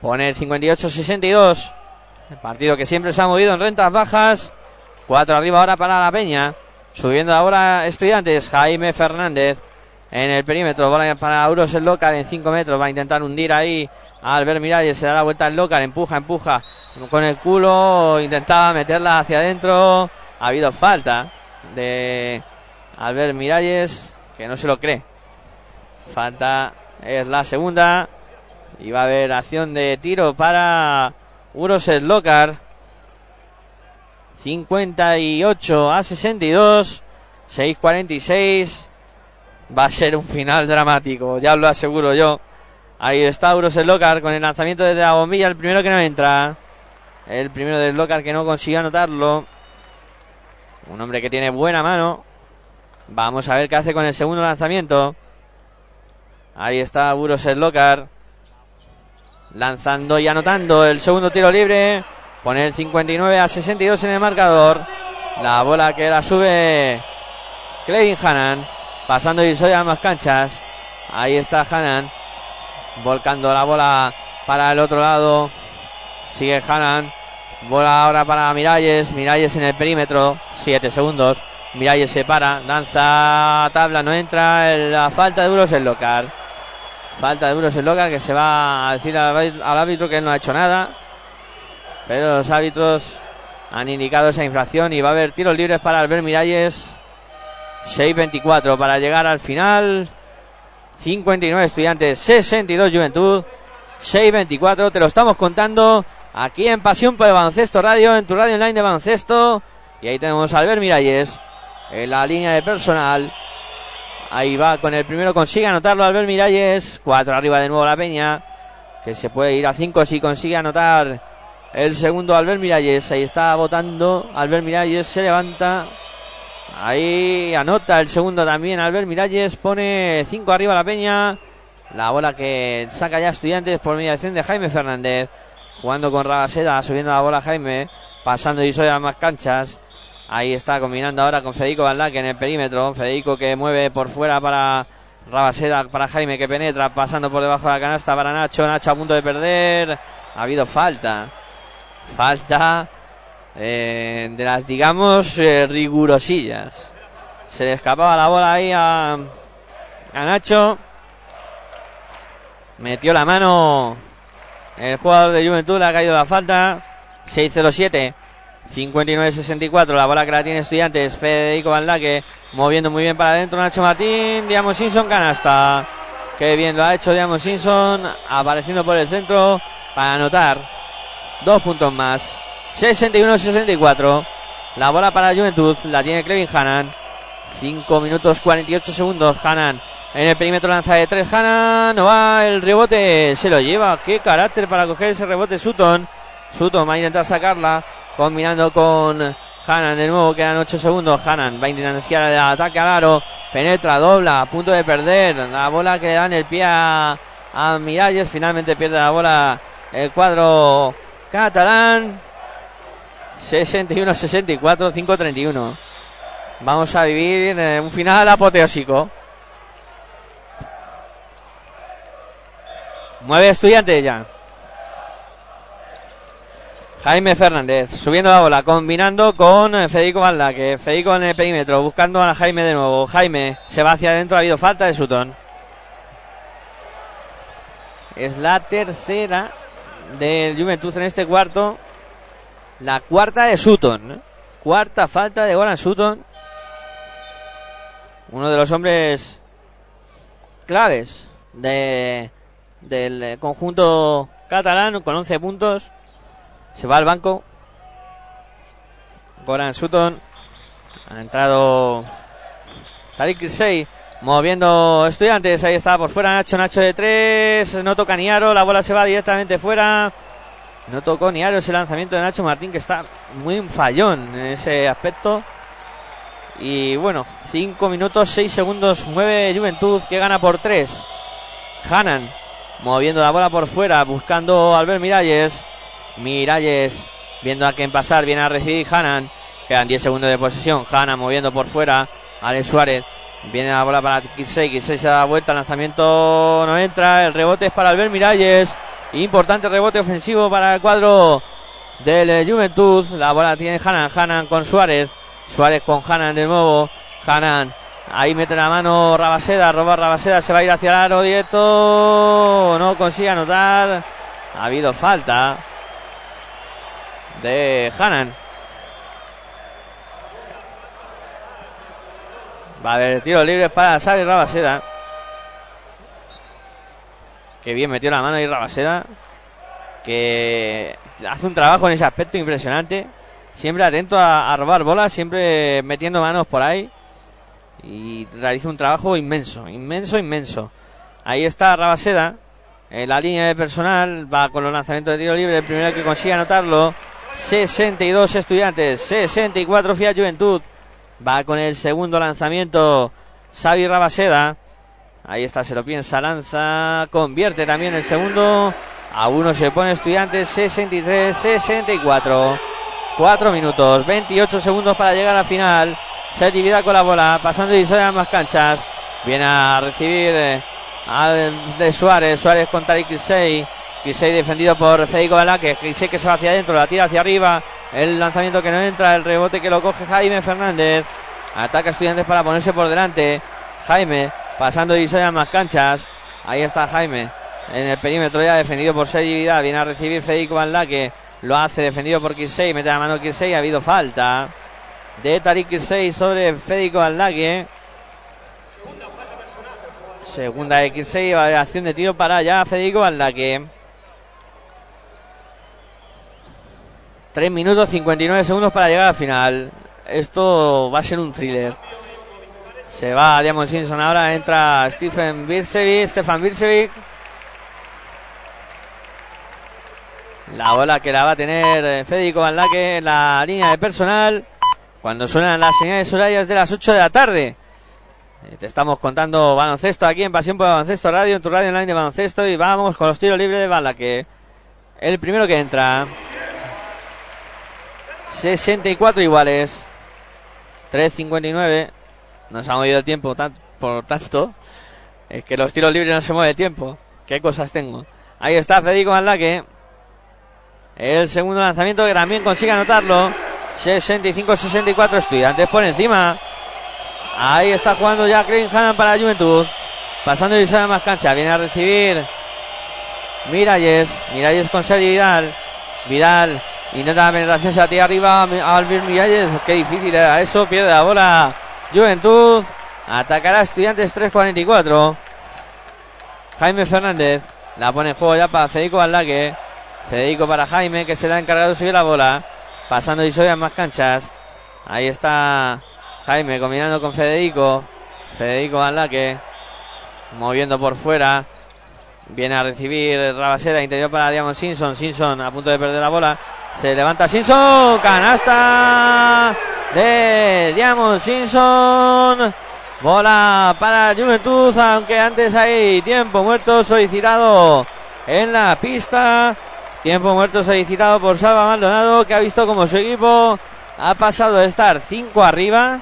Pone el 58-62. El partido que siempre se ha movido en rentas bajas. Cuatro arriba ahora para la Peña. Subiendo ahora Estudiantes. Jaime Fernández. En el perímetro. Bola para Auros el local en 5 metros. Va a intentar hundir ahí. Albert Miralles se da la vuelta al local. Empuja, empuja. Con el culo. Intentaba meterla hacia adentro. Ha habido falta de Albert Miralles. Que no se lo cree. Falta es la segunda. Y va a haber acción de tiro para Uros Locar. 58 a 62. 6-46. Va a ser un final dramático, ya lo aseguro yo. Ahí está Uros Locar con el lanzamiento desde la bombilla, el primero que no entra. El primero del Locar que no consiguió anotarlo. Un hombre que tiene buena mano. Vamos a ver qué hace con el segundo lanzamiento. Ahí está Buros Locar. Lanzando y anotando el segundo tiro libre. Pone el 59 a 62 en el marcador. La bola que la sube Clevin Hanan. Pasando y soy a más canchas. Ahí está Hanan. Volcando la bola para el otro lado. Sigue Hanan. Bola ahora para Miralles. Miralles en el perímetro. 7 segundos. Miralles se para. Danza tabla. No entra. La falta de duros el local. Falta de duros el local que se va a decir al, al árbitro que él no ha hecho nada. Pero los árbitros han indicado esa infracción y va a haber tiros libres para Albert Miralles. 6-24 para llegar al final. 59 estudiantes, 62 Juventud. 6-24, te lo estamos contando aquí en Pasión por el Baloncesto Radio, en tu radio online de baloncesto. Y ahí tenemos a Albert Miralles en la línea de personal. Ahí va con el primero, consigue anotarlo Albert Miralles. 4 arriba de nuevo la Peña. Que se puede ir a 5 si consigue anotar el segundo Albert Miralles. Ahí está votando Albert Miralles, se levanta. Ahí anota el segundo también Albert Miralles. Pone 5 arriba la Peña. La bola que saca ya Estudiantes por mediación de Jaime Fernández. Jugando con Rabaseda, subiendo la bola Jaime. Pasando y a más canchas. Ahí está combinando ahora con Federico Baldaque en el perímetro. Federico que mueve por fuera para Rabaseda, para Jaime que penetra, pasando por debajo de la canasta para Nacho. Nacho a punto de perder. Ha habido falta. Falta eh, de las, digamos, eh, rigurosillas. Se le escapaba la bola ahí a, a Nacho. Metió la mano el jugador de Juventud, le ha caído la falta. 6-0-7. 59-64. La bola que la tiene Estudiantes. Federico Baldaque moviendo muy bien para adentro. Nacho Martín. Diamo Simpson canasta. Qué bien lo ha hecho Diamo Simpson. Apareciendo por el centro para anotar. Dos puntos más. 61-64. La bola para Juventud. La tiene Clevin Hanan. 5 minutos 48 segundos. Hanan en el perímetro lanza de 3. Hanan. No va el rebote. Se lo lleva. Qué carácter para coger ese rebote Sutton. Sutton va a intentar sacarla. Combinando con Hanan de nuevo. Quedan 8 segundos. Hanan va a intentar el ataque al aro. Penetra, dobla. A punto de perder. La bola que le dan el pie a, a Miralles. Finalmente pierde la bola el cuadro catalán. 61-64, 5-31. Vamos a vivir eh, un final apoteósico. Mueve estudiantes ya. Jaime Fernández subiendo la bola, combinando con eh, Federico Valda, que Federico en el perímetro, buscando a Jaime de nuevo. Jaime se va hacia adentro, ha habido falta de Sutton. Es la tercera del Juventud en este cuarto. La cuarta de Sutton. ¿eh? Cuarta falta de Goran Sutton. Uno de los hombres claves de, del conjunto catalán con 11 puntos. Se va al banco. Goran Sutton. Ha entrado Tariq Kirsey. Moviendo estudiantes. Ahí está por fuera Nacho. Nacho de 3. No toca ni aro. La bola se va directamente fuera. No tocó ni aro ese lanzamiento de Nacho Martín que está muy fallón en ese aspecto. Y bueno, 5 minutos 6 segundos, 9 Juventud que gana por 3. Hanan moviendo la bola por fuera, buscando a Albert Miralles. Miralles viendo a quién pasar, viene a recibir Hanan. Quedan 10 segundos de posesión. Hanan moviendo por fuera. Alex Suárez. Viene la bola para Kirsey. Kirsey se da vuelta. El lanzamiento no entra. El rebote es para Albert Miralles. Importante rebote ofensivo para el cuadro del Juventud. La bola tiene Hanan. Hanan con Suárez. Suárez con Hanan de nuevo. Hanan. Ahí mete la mano Rabaseda. Roba Rabaseda. Se va a ir hacia el aro directo. No consigue anotar. Ha habido falta de Hanan. Va a haber tiro libre para Xavi Rabaseda. Que bien metió la mano ahí Rabaseda. Que hace un trabajo en ese aspecto impresionante. Siempre atento a, a robar bolas, siempre metiendo manos por ahí. Y realiza un trabajo inmenso, inmenso, inmenso. Ahí está Rabaseda. En la línea de personal va con los lanzamientos de tiro libre. El primero que consigue anotarlo. 62 estudiantes, 64 Fiat Juventud. Va con el segundo lanzamiento Xavi Rabaseda. Ahí está, se lo piensa, lanza, convierte también el segundo. A uno se pone estudiantes, 63, 64. 4 minutos, 28 segundos para llegar a la final. Sergi Vidal con la bola, pasando y a más canchas. Viene a recibir eh, al de Suárez, Suárez con Tariq Kisei. Kisei defendido por Federico Balaque. Kisei que se va hacia adentro, la tira hacia arriba. El lanzamiento que no entra, el rebote que lo coge Jaime Fernández. Ataca a estudiantes para ponerse por delante. Jaime pasando y a más canchas. Ahí está Jaime en el perímetro ya defendido por Sergi Vidal. Viene a recibir Federico Balaque. Lo hace defendido por Kisei. Mete la mano Kisei. Ha habido falta de Tariq Kisei sobre Federico Balaque. Segunda de Kisei. Acción de tiro para allá Federico Balaque. 3 minutos 59 segundos para llegar al final. Esto va a ser un thriller. Se va Diamond Simpson ahora, entra Stephen Birsevic, Stefan Birsevic. La bola que la va a tener eh, Federico Van Laque en la línea de personal. Cuando suenan las señales horarias de las 8 de la tarde. Eh, Te estamos contando baloncesto aquí en Pasión por Baloncesto Radio, en tu radio online de baloncesto. Y vamos con los tiros libres de Van Laque. El primero que entra. 64 iguales. 3.59. Nos ha movido el tiempo por tanto. Es que los tiros libres no se mueve el tiempo. Qué cosas tengo. Ahí está Federico Manlaque. El segundo lanzamiento que también consigue anotarlo. 65-64 estudiantes por encima. Ahí está jugando ya Craig Hannan para la Juventud. Pasando y sale más cancha. Viene a recibir Miralles. Miralles con Sergi Vidal. Vidal intenta la penetración. Tira arriba a Albert Miralles. Qué difícil era eso. Pierde la bola. Juventud. Atacará a Estudiantes 3-44. Jaime Fernández. La pone en juego ya para Federico Baldaque. Federico para Jaime, que se le ha encargado de subir la bola. Pasando y en más canchas. Ahí está Jaime combinando con Federico. Federico Baldaque. Moviendo por fuera. Viene a recibir Rabaseda, interior para Diamond Simpson. Simpson a punto de perder la bola. Se levanta Simpson. Canasta de Diamond Simpson. Bola para Juventud, aunque antes hay tiempo muerto solicitado en la pista. Tiempo muerto solicitado por Salva Maldonado, que ha visto como su equipo ha pasado de estar 5 arriba,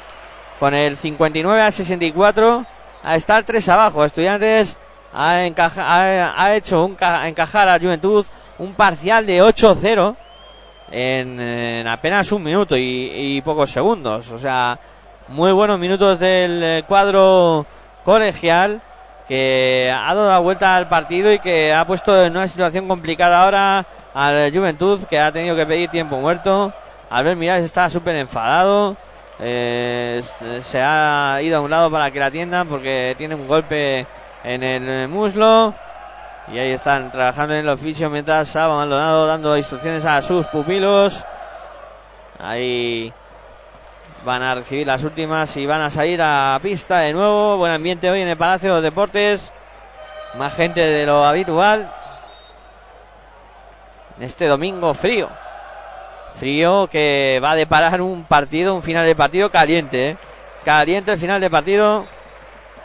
con el 59 a 64, a estar 3 abajo. Estudiantes ha, encaja- hecho encajar a Juventud un parcial de 8-0 en, en apenas un minuto y, y pocos segundos. O sea, muy buenos minutos del eh, cuadro colegial que ha dado la vuelta al partido y que ha puesto en una situación complicada ahora al Juventud que ha tenido que pedir tiempo muerto. Albert Miralles está súper enfadado. eh, se ha ido a un lado para que la atiendan porque tiene un golpe en el muslo. Y ahí están trabajando en el oficio mientras Saba Maldonado dando instrucciones a sus pupilos. Ahí van a recibir las últimas y van a salir a pista de nuevo. Buen ambiente hoy en el Palacio de los Deportes. Más gente de lo habitual. En este domingo frío. Frío que va a deparar un partido, un final de partido caliente. ¿eh? Caliente el final de partido.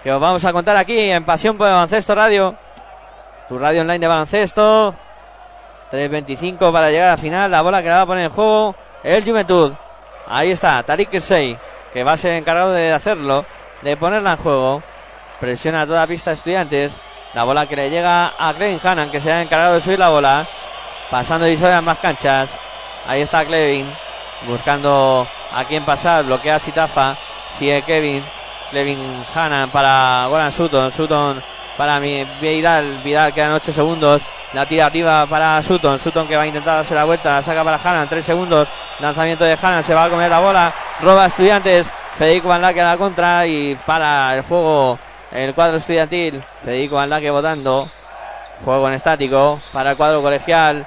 Que os vamos a contar aquí en Pasión por el Baloncesto Radio. Tu radio online de baloncesto. 3.25 para llegar a la final. La bola que la va a poner en juego el Juventud. Ahí está, Tariq Kirsey, que va a ser encargado de hacerlo, de ponerla en juego. Presiona a toda pista estudiantes. La bola que le llega a Clevin Hannan, que se ha encargado de subir la bola. Pasando y en más canchas. Ahí está Clevin, buscando a quién pasar. Bloquea a Sitafa. Sigue Kevin. Clevin Hannan para Goran Sutton. Sutton para mi Vidal. Vidal quedan 8 segundos. La tira arriba para Sutton. Sutton que va a intentar darse la vuelta. Saca para Hannan. 3 segundos. Lanzamiento de Hannan. Se va a comer la bola. Roba a Estudiantes. Federico Van Laque a la contra. Y para el juego el cuadro estudiantil. Federico Van Laque votando. Juego en estático para el cuadro colegial.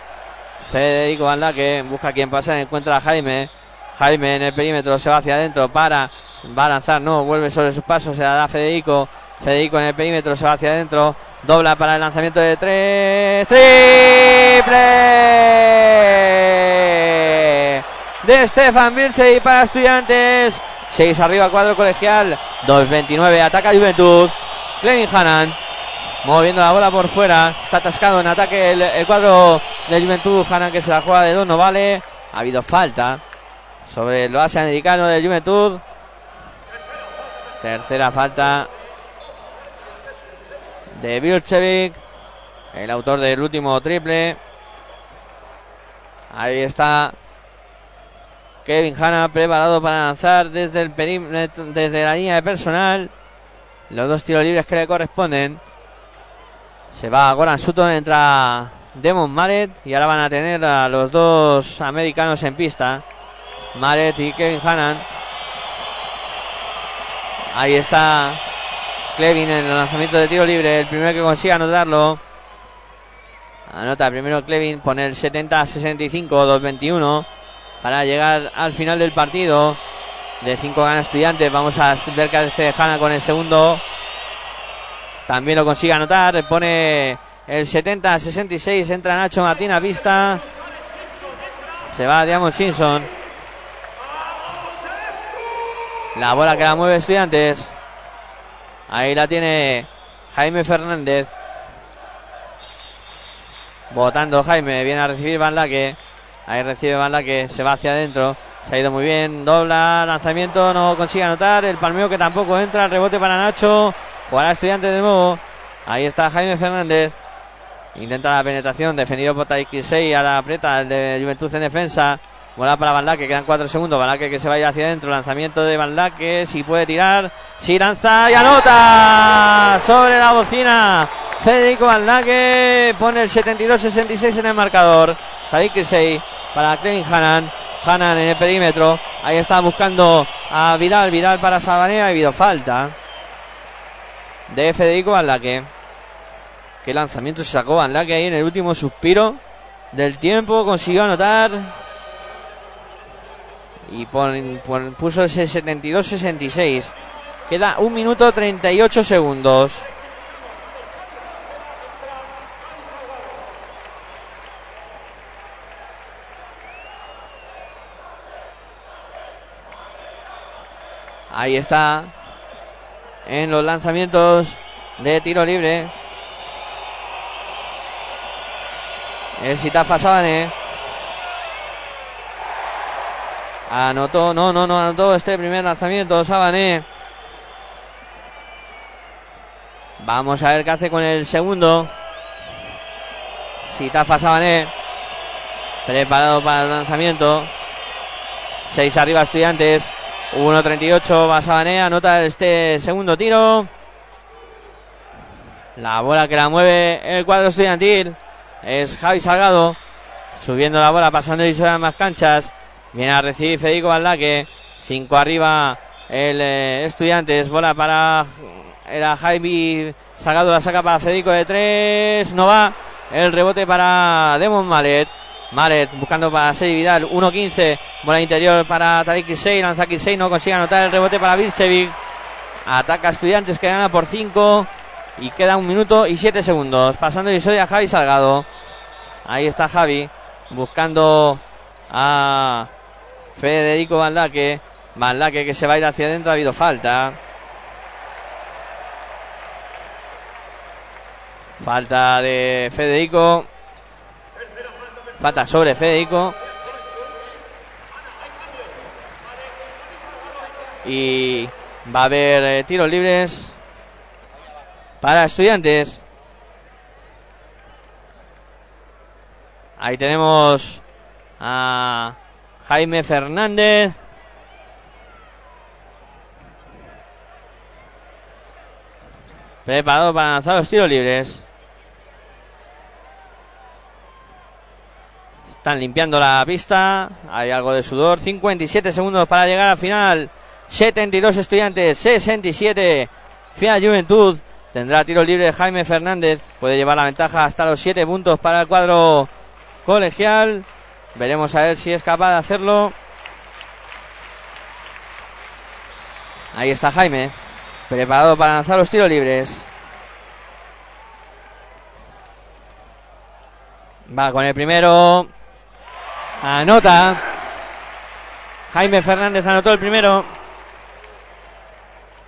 Federico Baldaque busca quien pasa, encuentra a Jaime. Jaime en el perímetro se va hacia adentro para, va a lanzar, no, vuelve sobre sus pasos, se la da a Federico. Federico en el perímetro se va hacia adentro, dobla para el lanzamiento de tres, triple de Stefan Birche y para estudiantes. 6 arriba, cuadro colegial, 2-29, ataca Juventud. Clevin Hanan moviendo la bola por fuera, está atascado en ataque el, el cuadro de Juventud. Hanan que se la juega de dos, no vale. Ha habido falta sobre el base americano de Juventud. Tercera falta de Birchevic, el autor del último triple. Ahí está Kevin Hanna preparado para lanzar desde el desde la línea de personal. Los dos tiros libres que le corresponden. Se va Goran Sutton, entra Demon Maret y ahora van a tener a los dos americanos en pista. Maret y Kevin Hannan. Ahí está Clevin en el lanzamiento de tiro libre, el primero que consiga anotarlo. Anota primero Clevin, pone el 70-65, 2-21 para llegar al final del partido. De 5 gana estudiantes, vamos a ver qué hace Hanna con el segundo. También lo consigue anotar, pone el 70-66, entra Nacho Martín a pista. Se va Diamond Simpson. La bola que la mueve estudiantes. Ahí la tiene Jaime Fernández. Votando Jaime, viene a recibir Van Laque. Ahí recibe Van Laque, se va hacia adentro. Se ha ido muy bien, dobla, lanzamiento, no consigue anotar. El palmeo que tampoco entra, rebote para Nacho. Jugará estudiante de nuevo. Ahí está Jaime Fernández. Intenta la penetración, defendido por Taiki 6 a la aprieta el de Juventud en defensa. Bola para Van quedan 4 segundos. Van que se vaya hacia adentro. Lanzamiento de Van si puede tirar. Si lanza y anota sobre la bocina. Federico Van pone el 72-66 en el marcador. Taiki 6 para Kevin Hanan. Hanan en el perímetro. Ahí está buscando a Vidal. Vidal para Sabanea. Ha habido falta de Federico Van. Qué lanzamiento se sacó Van ahí en el último suspiro del tiempo. Consiguió anotar. Y pon- pon- puso ese 72-66. Queda un minuto 38 segundos. Ahí está. En los lanzamientos de tiro libre. El Sitafa Sabane. Anotó, no, no, no anotó este primer lanzamiento, Sabané. Vamos a ver qué hace con el segundo. Sitafa Sabané. Preparado para el lanzamiento. Seis arriba estudiantes. 1.38 va Sabané. Anota este segundo tiro. La bola que la mueve el cuadro estudiantil es Javi Salgado. Subiendo la bola, pasando y más canchas. Viene a recibir Federico Baldaque. Cinco arriba el eh, Estudiantes. Bola para. Era Javi Salgado. La saca para Federico de tres. No va. El rebote para Demon Malet. Malet buscando para Sey Vidal. 1-15. Bola interior para Tariq Kisei. Lanza Kisei. No consigue anotar el rebote para Vilcevic. Ataca Estudiantes que gana por 5. Y queda un minuto y 7 segundos. Pasando y soy a Javi Salgado. Ahí está Javi. Buscando a Federico Van Laque. Van Laque que se va a ir hacia adentro. Ha habido falta. Falta de Federico. Falta sobre Federico. Y va a haber eh, tiros libres para estudiantes. Ahí tenemos a Jaime Fernández. Preparado para lanzar los tiros libres. Están limpiando la pista. Hay algo de sudor. 57 segundos para llegar al final. 72 estudiantes, 67. Fiat Juventud. Tendrá tiro libre Jaime Fernández. Puede llevar la ventaja hasta los 7 puntos para el cuadro colegial. Veremos a ver si es capaz de hacerlo. Ahí está Jaime, preparado para lanzar los tiros libres. Va con el primero. Anota. Jaime Fernández anotó el primero.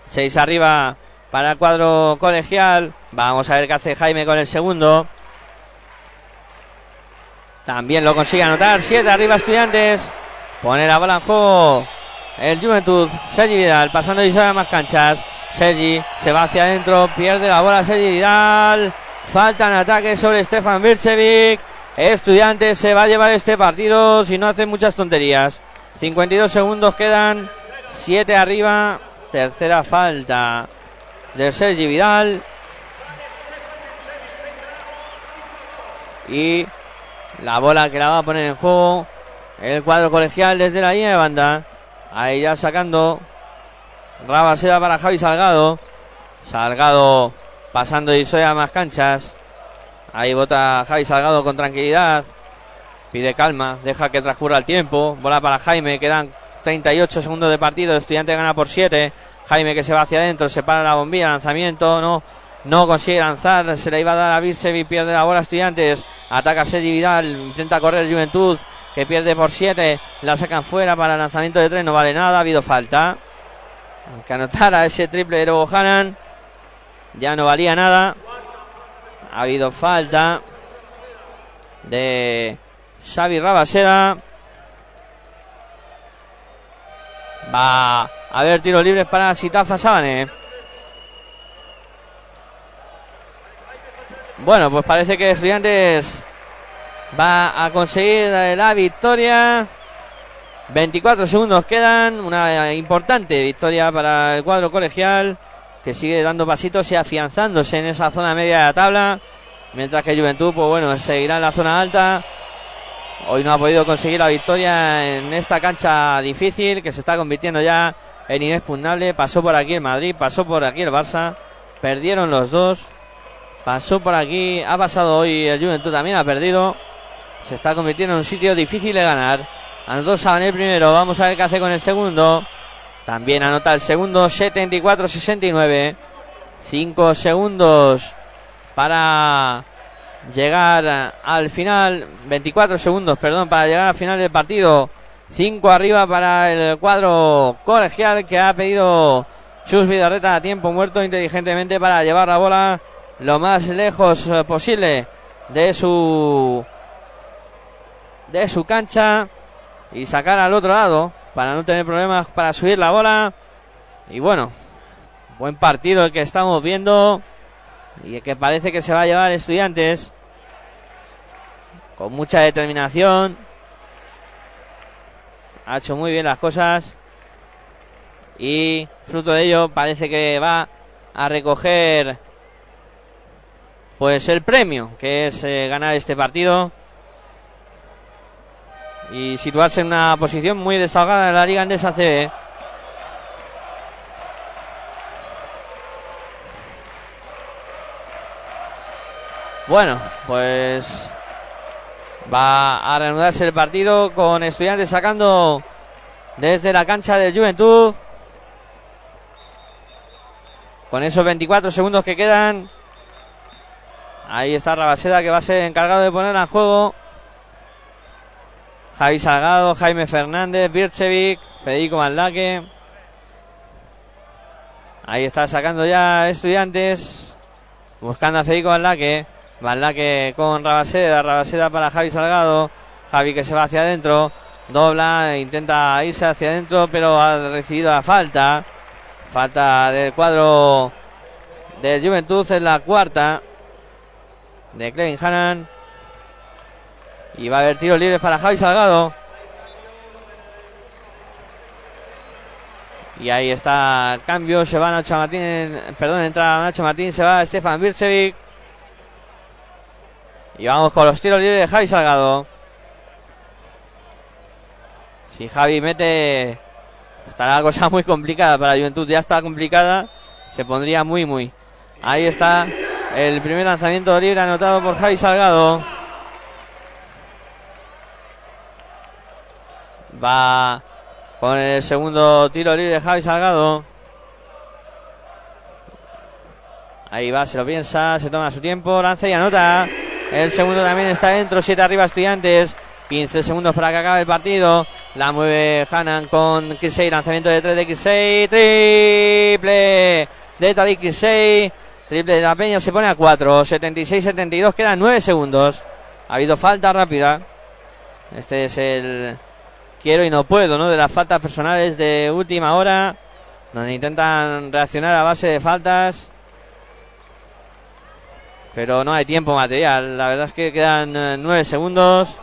Seis arriba para el cuadro colegial. Vamos a ver qué hace Jaime con el segundo. También lo consigue anotar. Siete arriba estudiantes. Pone la bola juego. El Juventud. Sergi Vidal pasando y a más canchas. Sergi se va hacia adentro. Pierde la bola Sergi Vidal. Falta en ataque sobre Stefan Vircevic. Estudiantes se va a llevar este partido si no hace muchas tonterías. 52 segundos quedan. 7 arriba. Tercera falta de Sergi Vidal. Y la bola que la va a poner en juego el cuadro colegial desde la línea de banda. Ahí ya sacando. Rabaseda para Javi Salgado. Salgado pasando y a más canchas. Ahí vota Javi Salgado con tranquilidad. Pide calma, deja que transcurra el tiempo. Bola para Jaime, quedan 38 segundos de partido. Estudiante gana por 7. Jaime que se va hacia adentro, se para la bombilla, lanzamiento, no, no consigue lanzar, se le iba a dar a Virsevi, pierde la bola Estudiantes, ataca Sergi Vidal, intenta correr Juventud, que pierde por 7, la sacan fuera para lanzamiento de 3, no vale nada, ha habido falta. Que anotara ese triple de Lobo ya no valía nada. Ha habido falta de Xavi Rabaseda. Va a haber tiros libres para Sitafa Sábane. Bueno, pues parece que Estudiantes va a conseguir la victoria. 24 segundos quedan. Una importante victoria para el cuadro colegial que sigue dando pasitos y afianzándose en esa zona media de la tabla. Mientras que Juventud, pues bueno, seguirá en la zona alta. Hoy no ha podido conseguir la victoria en esta cancha difícil que se está convirtiendo ya en inexpugnable. Pasó por aquí el Madrid, pasó por aquí el Barça. Perdieron los dos. Pasó por aquí, ha pasado hoy el Juventud también, ha perdido. Se está convirtiendo en un sitio difícil de ganar. Anotó Sabané el primero, vamos a ver qué hace con el segundo. También anota el segundo, 74-69. 5 segundos para llegar al final. 24 segundos, perdón, para llegar al final del partido. 5 arriba para el cuadro colegial que ha pedido Chus Vidarreta a tiempo muerto inteligentemente para llevar la bola lo más lejos eh, posible de su de su cancha y sacar al otro lado para no tener problemas para subir la bola. Y bueno buen partido el que estamos viendo y el que parece que se va a llevar estudiantes con mucha determinación. Ha hecho muy bien las cosas y fruto de ello parece que va a recoger pues el premio que es eh, ganar este partido y situarse en una posición muy desahogada en la Liga Andesa CB. Bueno, pues va a reanudarse el partido con estudiantes sacando desde la cancha de Juventud. Con esos 24 segundos que quedan. Ahí está Rabaseda que va a ser encargado de poner en juego. Javi Salgado, Jaime Fernández, Birchevic, Federico Maldaque. Ahí está sacando ya estudiantes. Buscando a Federico Maldaque. Maldaque con Rabaseda. Rabaseda para Javi Salgado. Javi que se va hacia adentro. Dobla, intenta irse hacia adentro, pero ha recibido la falta. Falta del cuadro de Juventud en la cuarta de Clevin Hannan. Y va a haber tiros libres para Javi Salgado. Y ahí está cambio, se va Nacho Martín, perdón, entra Nacho Martín, se va Stefan Bircevic. Y vamos con los tiros libres de Javi Salgado. Si Javi mete, estará la cosa muy complicada para Juventud, ya está complicada, se pondría muy, muy. Ahí está el primer lanzamiento libre anotado por Javi Salgado. Va con el segundo tiro libre de Javi Salgado. Ahí va, se lo piensa, se toma su tiempo, lanza y anota. El segundo también está dentro, 7 arriba estudiantes. 15 segundos para que acabe el partido. La mueve Hanan con Kirsey. Lanzamiento de 3 de Kirsey. Triple de Tariq Kirsey. Triple de la Peña se pone a 4. 76-72. Quedan 9 segundos. Ha habido falta rápida. Este es el quiero y no puedo, ¿no? De las faltas personales de última hora. Donde intentan reaccionar a base de faltas. Pero no hay tiempo material. La verdad es que quedan eh, 9 segundos.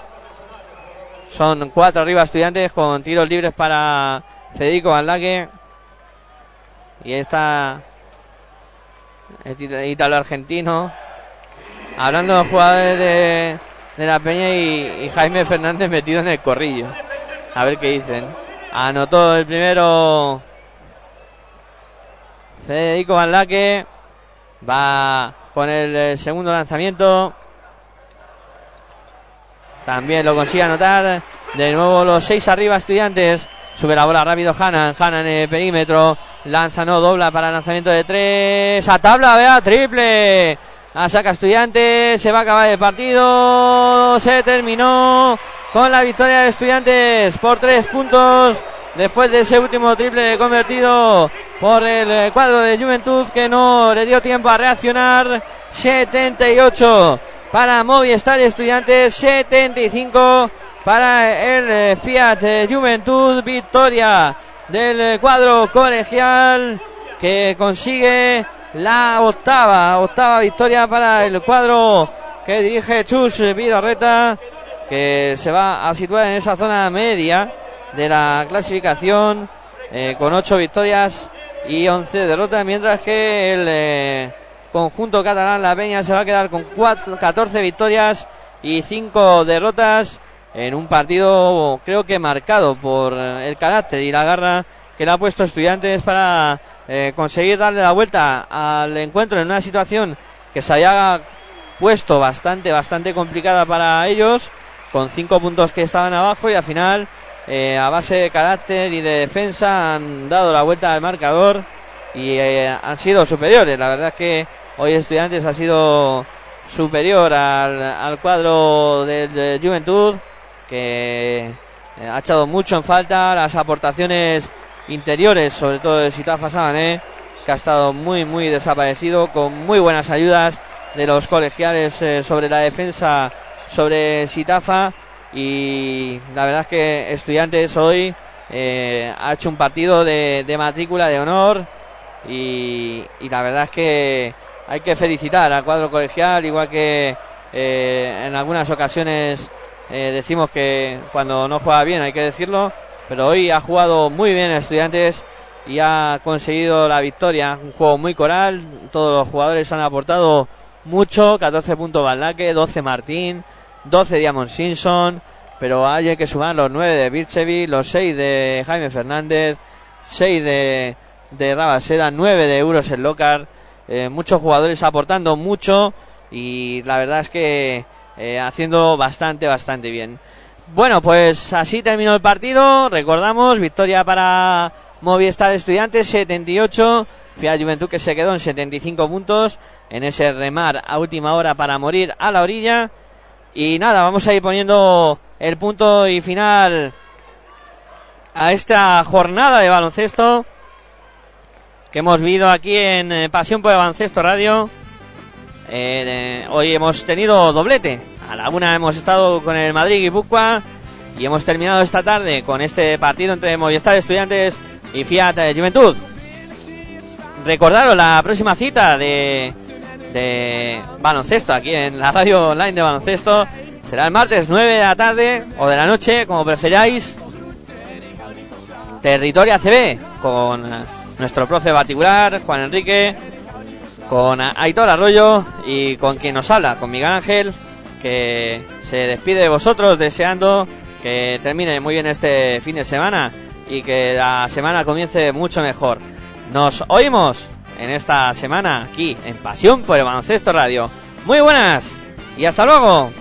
Son cuatro arriba estudiantes con tiros libres para Federico Baldaque. Y está el ítalo argentino. Hablando de jugadores de, de la Peña y, Jaime Fernández metido en el corrillo. A ver qué dicen. Anotó el primero Federico Baldaque. Va con el segundo lanzamiento. También lo consigue anotar. De nuevo los seis arriba estudiantes. Sube la bola rápido Hanan. Hanan en el perímetro. Lanza, no, dobla para lanzamiento de tres. A tabla, vea, triple. A saca estudiantes. Se va a acabar el partido. Se terminó con la victoria de estudiantes por tres puntos. Después de ese último triple convertido por el eh, cuadro de Juventud que no le dio tiempo a reaccionar. 78 para Movistar Estudiantes, 75 para el eh, Fiat eh, Juventud, victoria del eh, cuadro colegial que consigue la octava, octava victoria para el cuadro que dirige Chus Vidarreta, que se va a situar en esa zona media de la clasificación con ocho victorias y 11 derrotas, mientras que el conjunto catalán, la Peña, se va a quedar con cuatro, 14 victorias y 5 derrotas en un partido creo que marcado por eh, el carácter y la garra que le ha puesto estudiantes para eh, conseguir darle la vuelta al encuentro en una situación que se haya puesto bastante, bastante complicada para ellos, con cinco puntos que estaban abajo y al final, eh, a base de carácter y de defensa, han dado la vuelta al marcador y han sido superiores. La verdad es que hoy Estudiantes ha sido superior al, al cuadro de, de Juventud, que eh, ha echado mucho en falta las aportaciones interiores, sobre todo de Sitafa Sabané, que ha estado muy, muy desaparecido, con muy buenas ayudas de los colegiales eh, sobre la defensa sobre Sitafa. Y la verdad es que Estudiantes hoy eh, ha hecho un partido de, de matrícula de honor. Y, y la verdad es que hay que felicitar al cuadro colegial, igual que eh, en algunas ocasiones eh, decimos que cuando no juega bien hay que decirlo, pero hoy ha jugado muy bien Estudiantes y ha conseguido la victoria. Un juego muy coral, todos los jugadores han aportado mucho, 14 puntos Baldaque, 12 Martín, 12 Diamond Simpson, pero hay que sumar los 9 de Birchevi, los 6 de Jaime Fernández, 6 de, de Rabaseda, 9 de Euros en Locar, eh, muchos jugadores aportando mucho y la verdad es que eh, haciendo bastante, bastante bien. Bueno, pues así terminó el partido. Recordamos, victoria para Movistar Estudiantes, 78. Fiat Juventud que se quedó en 75 puntos en ese remar a última hora para morir a la orilla. Y nada, vamos a ir poniendo el punto y final a esta jornada de baloncesto que hemos vivido aquí en eh, Pasión por Baloncesto Radio. Eh, eh, hoy hemos tenido doblete. A la una hemos estado con el Madrid Guipúzcoa y hemos terminado esta tarde con este partido entre Movistar Estudiantes y Fiat eh, Juventud. Recordaros la próxima cita de, de baloncesto aquí en la radio online de baloncesto. Será el martes 9 de la tarde o de la noche, como preferáis. Territorio ACB con nuestro profe particular, Juan Enrique, con Aitor Arroyo y con quien nos habla, con Miguel Ángel, que se despide de vosotros deseando que termine muy bien este fin de semana y que la semana comience mucho mejor. Nos oímos en esta semana aquí en Pasión por el Baloncesto Radio. Muy buenas y hasta luego.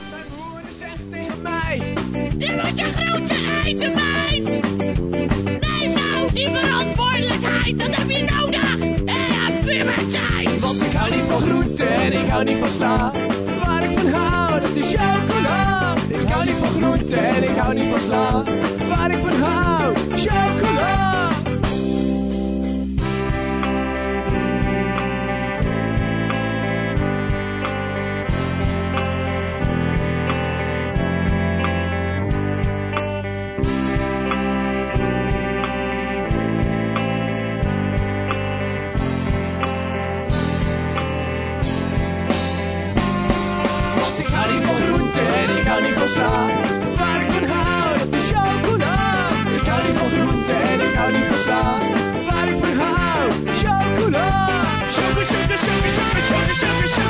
Van groenten, ik hou niet van sla. Waar ik van hou, dat is chocola. Ik hou niet van groenten, ik hou niet van sla. Waar ik van hou, chocola. Sla. Waar ik van hou, dat is chocola. Ik hou niet van groenten en ik hou niet van sla. Waar ik van hou, chocola. Choco, choco, choco, choco, choco, chocola. Choco,